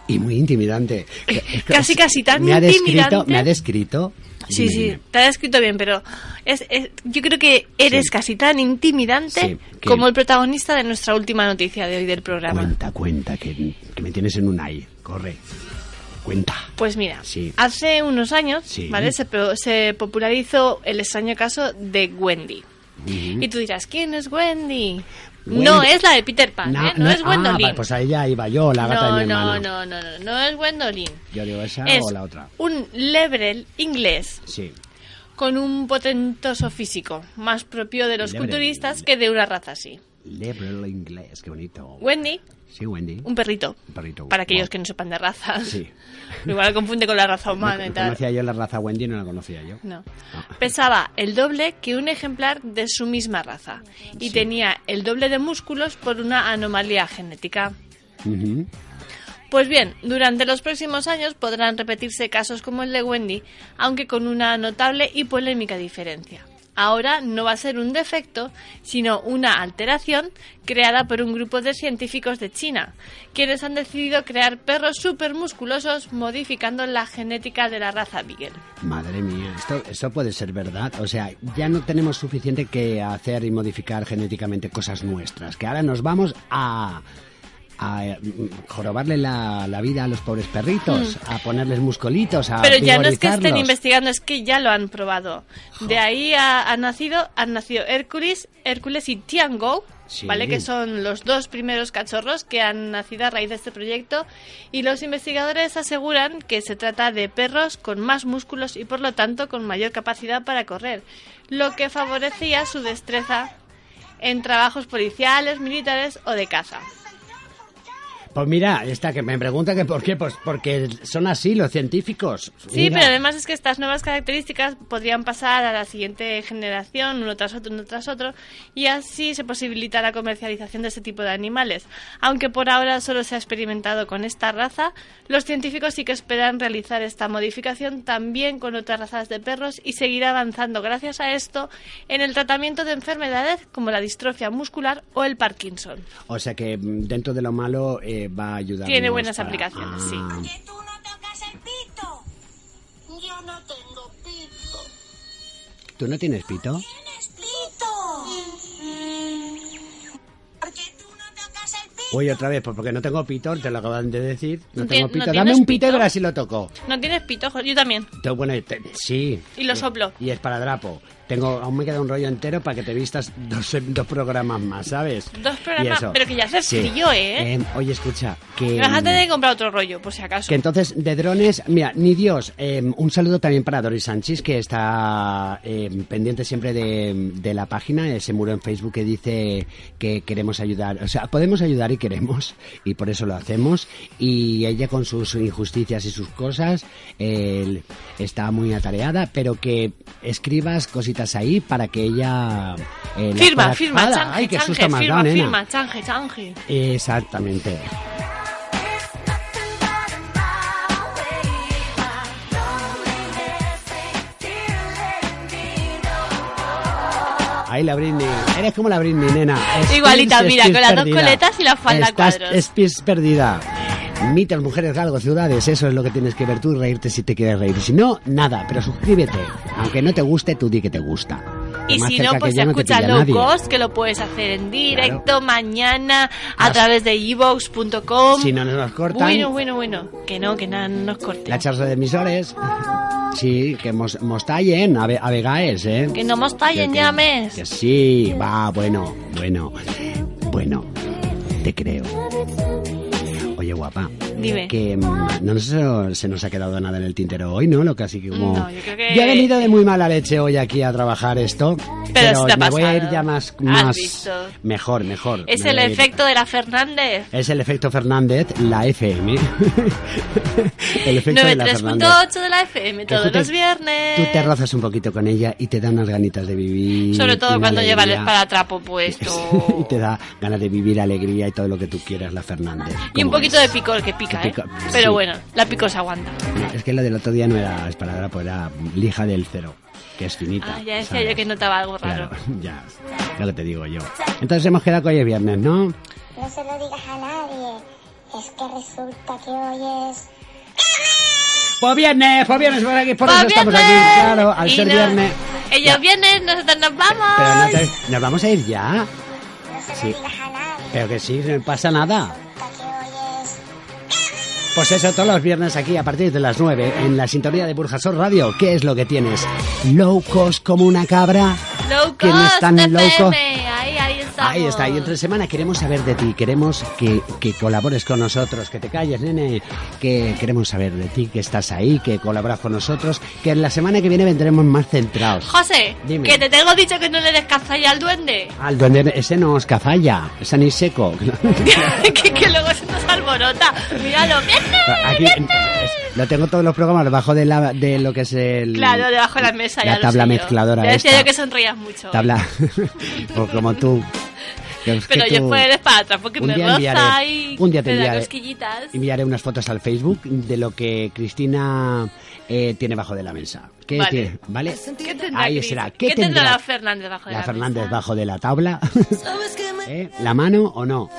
Y muy intimidante. [laughs] Casi, casi tan me ha descrito, intimidante. me ha descrito. Sí, Dime, sí, dime. te ha escrito bien, pero es, es- yo creo que eres Sí. casi tan intimidante Sí, que- como el protagonista de nuestra última noticia de hoy del programa. Cuenta, cuenta, que, que me tienes en un ay. Corre. Cuenta. Pues mira, Sí. hace unos años. Se, popularizó el extraño caso de Wendy. Y tú dirás, ¿quién es Wendy? No es la de Peter Pan, ¿eh? no, es ah, Gwendolyn. vale, pues ahí ya iba yo, la gata no, de mi no, hermano. no, no, no, no es Gwendolyn. Yo digo esa Es o la otra. un lebrel inglés Sí. con un potentoso físico, más propio de los Lebrel. culturistas que de una raza así. Lebrel inglés, qué bonito. Wendy, Sí, Wendy. un perrito. Un perrito. Para aquellos Wow. que no sepan de razas. Sí. [laughs] Igual confunde con la raza No, humana y no tal. conocía yo la raza Wendy, no la conocía yo. No. Pesaba el doble que un ejemplar de su misma raza y tenía el doble de músculos por una anomalía genética. Ujú. Pues bien, durante los próximos años podrán repetirse casos como el de Wendy, aunque con una notable y polémica diferencia. Ahora no va a ser un defecto, sino una alteración creada por un grupo de científicos de China, quienes han decidido crear perros supermusculosos modificando la genética de la raza Beagle. Madre mía, esto, esto puede ser verdad. O sea, ya no tenemos suficiente que hacer y modificar genéticamente cosas nuestras. Que ahora nos vamos a, a jorobarle la, la vida a los pobres perritos, a ponerles muscolitos, a. Pero ya no es que estén investigando, es que ya lo han probado. De ahí ha, ha nacido, han nacido Hércules, Hércules y Tiango, Sí. ¿vale? Que son los dos primeros cachorros que han nacido a raíz de este proyecto. Y los investigadores aseguran que se trata de perros con más músculos y por lo tanto con mayor capacidad para correr, lo que favorecía su destreza en trabajos policiales, militares o de caza. Pues mira, esta que me pregunta que por qué, pues porque son así los científicos. Sí, Mira. pero además es que estas nuevas características podrían pasar a la siguiente generación, uno tras otro, uno tras otro, y así se posibilita la comercialización de este tipo de animales. Aunque por ahora solo se ha experimentado con esta raza, los científicos sí que esperan realizar esta modificación también con otras razas de perros y seguir avanzando gracias a esto en el tratamiento de enfermedades como la distrofia muscular o el Parkinson. O sea que mm, dentro de lo malo eh, va a ayudar. Tiene buenas aplicaciones, sí. Yo no tengo pito. ¿Tú no tienes pito? Uy, otra vez, pues porque no tengo pito, te lo acaban de decir. No No tengo pito. no Dame un pito y pito. verás si lo toco. ¿No tienes pito? Yo también. Te- bueno, te- sí. Y lo soplo. Y es para drapo. Tengo, aún me queda un rollo entero para que te vistas dos, dos programas más, ¿sabes? Dos programas, pero que ya hace Sí. frío, ¿eh? Eh, Oye, escucha, que... Vas a tener que comprar otro rollo, por si acaso. Que entonces, de drones, mira, ni Dios, eh, un saludo también para Doris Sánchez, que está eh, pendiente siempre de, de la página, ese muro en Facebook que dice que queremos ayudar, o sea, podemos ayudar y queremos, y por eso lo hacemos, y ella con sus injusticias y sus cosas eh, está muy atareada, pero que escribas cositas ahí para que ella... eh, Firma, firma, change, ¡Ay, qué susto change, firma, firma, change, change. Exactamente. Ahí la Britney. Eres como la Britney, nena. Spears, Igualita, mira, con las dos perdida. coletas y la falda Estás cuadros. Perdida. Mitos, mujeres, galgos, ciudades. Eso es lo que tienes que ver tú y reírte si te quieres reír. Si no, nada. Pero suscríbete. Aunque no te guste, tú di que te gusta. Y si no, pues no escucha pilla Low. Cost, que lo puedes hacer en directo mañana a través de evox.com. Si no nos cortan. Bueno, bueno, bueno. Que no, que nada no nos corte. La charla de emisores. Sí, que mos, mostallen a, ve- a vegaes, ¿eh? Que no nos tallen Que- llames. Que sí, va, bueno, bueno, bueno, te creo. Oye, guapa. Dime. Que mm, no nos, se nos ha quedado nada en el tintero hoy, ¿no? Lo que así como... No, yo creo que- Yo he venido de muy mala leche hoy aquí a trabajar esto. Pero, ha me voy a ir pasado. ya más... Más mejor, mejor. Es Me el efecto de la Fernández. Es el efecto Fernández, la FM. [laughs] el efecto de la Fernández. 93.8 de la FM todos te- los viernes. Tú te rozas un poquito con ella y te da unas ganitas de vivir. Sobre todo cuando lleva el esparatrapo puesto. [laughs] y te da ganas de vivir alegría y todo lo que tú quieras, la Fernández. Y un ¿Cómo poquito es? de picor que pica, ¿eh? pica, Pero sí. bueno, la picor se aguanta. No, es que lo del otro día no era esparadrapo, era lija del cero, que es finita. Ah, ya decía ¿sabes? yo que notaba algo raro. Claro, [laughs] ya, lo te digo yo. Entonces hemos quedado que hoy es viernes, ¿no? No se lo digas a nadie. Es que resulta que hoy es... Pues viernes, pues viernes, por aquí, por ¡Pues eso estamos aquí, viernes! claro, al Y ser no- viernes. Ellos vienen, nosotros nos vamos. Pero no te- nos vamos a ir ya. No se Sí. lo digas a nadie. Pero que sí, no pasa nada. Pues eso, todos los viernes aquí a partir de las 9 en la sintonía de Burjasor Radio. ¿Qué es lo que tienes? ¿Low cost como una cabra? Low es tan Cost. FM, ahí estamos. Ahí está, y entre semana queremos saber de ti, queremos que, que colabores con nosotros, que te calles, nene, que queremos saber de ti, que estás ahí, que colaboras con nosotros, que la semana que viene vendremos más centrados. José, Dime. que te tengo dicho que no le des cazalla al duende. Al duende, ese no es cazalla, es anís seco. [laughs] [laughs] que, que luego se nos alborota. Míralo. Aquí es- lo tengo todos los programas debajo de, la, de lo que es el... Claro, debajo de la mesa. la ya tabla mezcladora Te decía esta. yo que sonrías mucho. Tabla, [laughs] pues como tú. Que es que Pero yo pues eres para atrás porque un me día roza enviaré- y un día te me da enviaré. cosquillitas. Enviaré unas fotos al Facebook de lo que Cristina eh, tiene bajo de la mesa. ¿Qué Vale. tiene? ¿Vale? ¿Qué tendrá Ahí Cris? será. ¿Qué, ¿Qué tendrá tendrá la Fernández bajo de la la Fernández mesa? bajo de la tabla? ¿Eh? ¿La mano o no?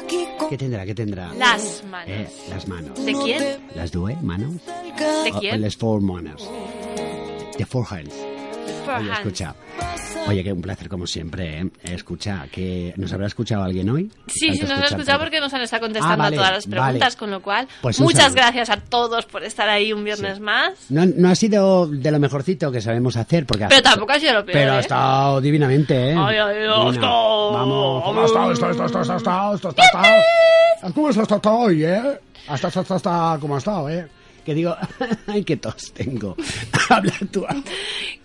¿Qué tendrá? ¿Qué tendrá? Las manos. Eh, las manos. ¿De quién? ¿Las due manos? ¿De O- quién? Las four manos. The four hands. Oye, escucha. Oye, que un placer como siempre, ¿eh? Escucha, que ¿nos habrá escuchado alguien hoy? Sí, sí, nos escuchar, escuchado porque nos han estado contestando Ah, vale, a todas las preguntas, vale. con lo cual, Pues muchas saludo. gracias a todos por estar ahí un viernes más. No, no ha sido de lo mejorcito que sabemos hacer, porque Pero tampoco ha sido lo peor, Pero ha ¿eh? estado divinamente, ¿eh? Ay, ay, ha Vamos. ¿Cómo ha estado esto, esto, esto, esto, esto, esto, esto, esto? ¿Cómo está esto hoy, eh? Hasta, hasta, hasta, hasta, ¿cómo ha estado, eh? Que digo, [laughs] ay, qué tos tengo. [laughs] Habla tú.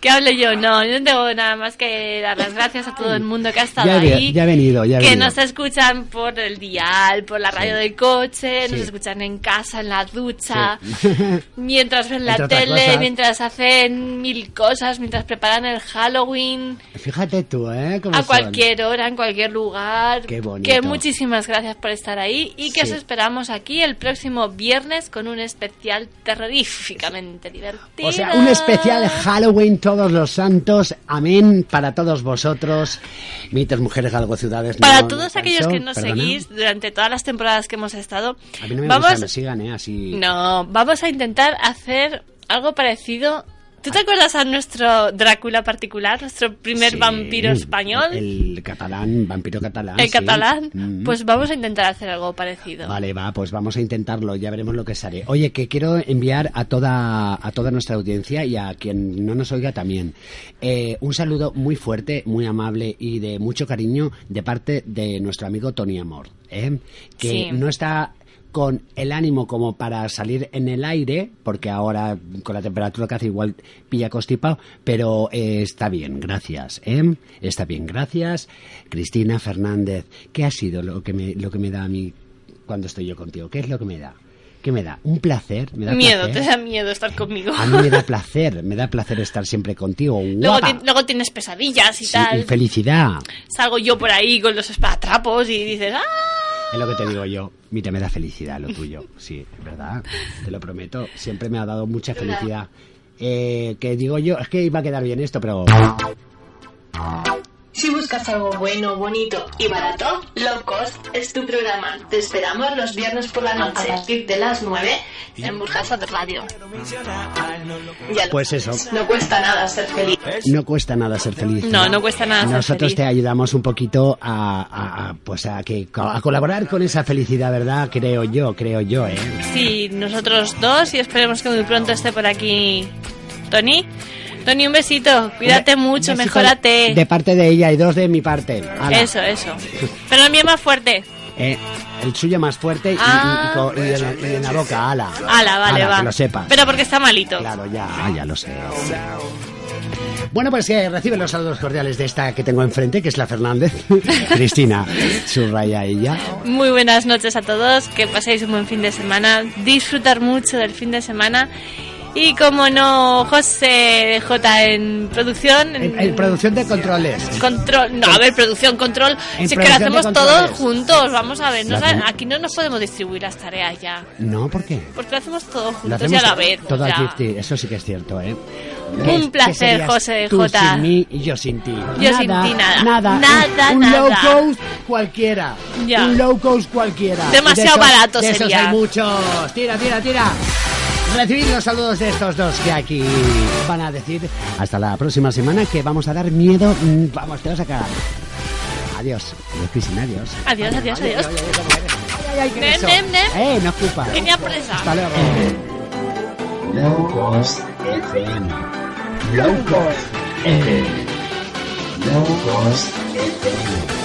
Que hable yo, no, yo no tengo nada más que dar las gracias a todo el mundo que ha estado Ya, ahí. ya he venido, ya he que venido. nos escuchan por el dial, por la radio del coche, nos Sí. escuchan en casa, en la ducha, Sí. [laughs] mientras ven la Entre tele, mientras hacen mil cosas, mientras preparan el Halloween, Fíjate tú, ¿eh? Cómo a son. cualquier hora, en cualquier lugar. Qué bonito. Que muchísimas gracias por estar ahí y que Sí. os esperamos aquí el próximo viernes con un especial terroríficamente divertido. O sea, un especial Halloween todos los santos. Amén para todos vosotros. Mitos, mujeres, algo, ciudades. Para no, todos aquellos que nos perdona. seguís durante todas las temporadas que hemos estado, A mí no me vamos, gusta que me sigan, ¿eh? Así. no, vamos a intentar hacer algo parecido. ¿Tú te acuerdas a nuestro Drácula particular, nuestro primer Sí, vampiro español, el, El catalán, vampiro catalán. sí. catalán? Mm. Pues vamos a intentar hacer algo parecido. Vale, va, pues vamos a intentarlo, ya veremos lo que sale. Oye, que quiero enviar a toda, a toda nuestra audiencia y a quien no nos oiga también eh, un saludo muy fuerte, muy amable y de mucho cariño de parte de nuestro amigo Tony Amor, ¿eh? que Sí. no está con el ánimo como para salir en el aire, porque ahora con la temperatura que hace igual pilla constipado, pero eh, está bien, gracias, ¿eh? Está bien, gracias. Cristina Fernández, ¿qué ha sido lo que me, lo que me da a mí cuando estoy yo contigo? ¿Qué es lo que me da? ¿Qué me da? ¿Un placer? ¿Me da miedo, placer? te da miedo estar conmigo. A mí me da [laughs] placer, me da placer estar siempre contigo. Luego, ti- luego tienes pesadillas y Sí, tal. y felicidad. Salgo yo por ahí con los espadatrapos y dices, ¡ah! Es lo que te digo yo. Mira, me da felicidad lo tuyo. Sí, es verdad. Te lo prometo. Siempre me ha dado mucha felicidad. Eh, que digo yo, es que iba a quedar bien esto, pero... Si buscas algo bueno, bonito y barato, Low Cost es tu programa. Te esperamos los viernes por la noche a partir de las 9 en Burjasa de Radio. Ya lo Pues eso. No cuesta nada ser feliz. No cuesta nada ser feliz. No, no cuesta nada ser Nosotros feliz. te ayudamos un poquito a, a- a, pues a que a colaborar con esa felicidad, ¿verdad? Creo yo, creo yo, ¿eh? Sí, nosotros dos y esperemos que muy pronto esté por aquí Tony. Tony, un besito. Cuídate mucho, Besito mejórate. De parte de ella y dos de mi parte. Ala. Eso, eso. Pero el mío más fuerte. Eh, el suyo más fuerte y, Ah. y y en, la, y en la boca, ala. Ala, vale, Ala, va. Que lo sepas. Pero porque está malito. Claro, ya, ah, ya lo sé. Bueno, pues que recibe los saludos cordiales de esta que tengo enfrente, que es la Fernández. [laughs] Cristina, subraya ella. Muy buenas noches a todos, que paséis un buen fin de semana, disfrutar mucho del fin de semana y como no, José J en producción, en, En, en producción de controles. control, no, a ver, producción, control, En si es que lo hacemos todos juntos, vamos a ver, no aquí no nos podemos distribuir las tareas ya, No, ¿por qué? porque lo hacemos todos Lo juntos y hacemos a la vez. todo o sea, al 50, eso sí que es cierto, ¿eh? Un ¿Qué- qué placer, José tú J. sin mí y yo sin ti. Yo sin ti nada. Nada. Nada, un, un nada. low cost cualquiera. Ya. Un low cost cualquiera. Demasiado Y de esos- barato de esos sería. hay muchos. Tira, tira, tira. Recibid los saludos de estos dos que aquí van a decir hasta la próxima semana que vamos a dar miedo. Mm, Vamos, te vas a cagar. Adiós. Adiós, Cristina, adiós. Adiós, adiós, adiós. ay, ay, ¿cómo eres? Ay, ay, ¿qué Nem, es eso? nem, nem. Eh, no ocupa. Tenía presa. Hasta luego. Low Cost FM. Low Cost FM. Low Cost FM.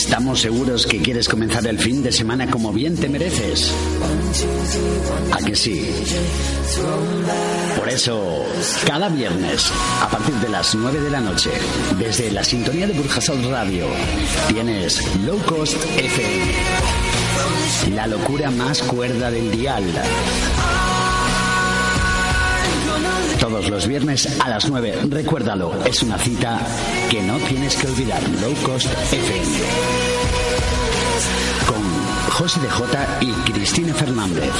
Estamos seguros que quieres comenzar el fin de semana como bien te mereces. ¿A que sí? Por eso, cada viernes, a partir de las 9 de la noche, desde la sintonía de Burjasot Radio, tienes Low Cost FM. La locura más cuerda del dial. Todos los viernes a las 9. Recuérdalo, es una cita que no tienes que olvidar. Low Cost FM. Con José de J y Cristina Fernández.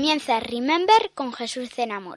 Comienza Remember con Jesús Cenamor.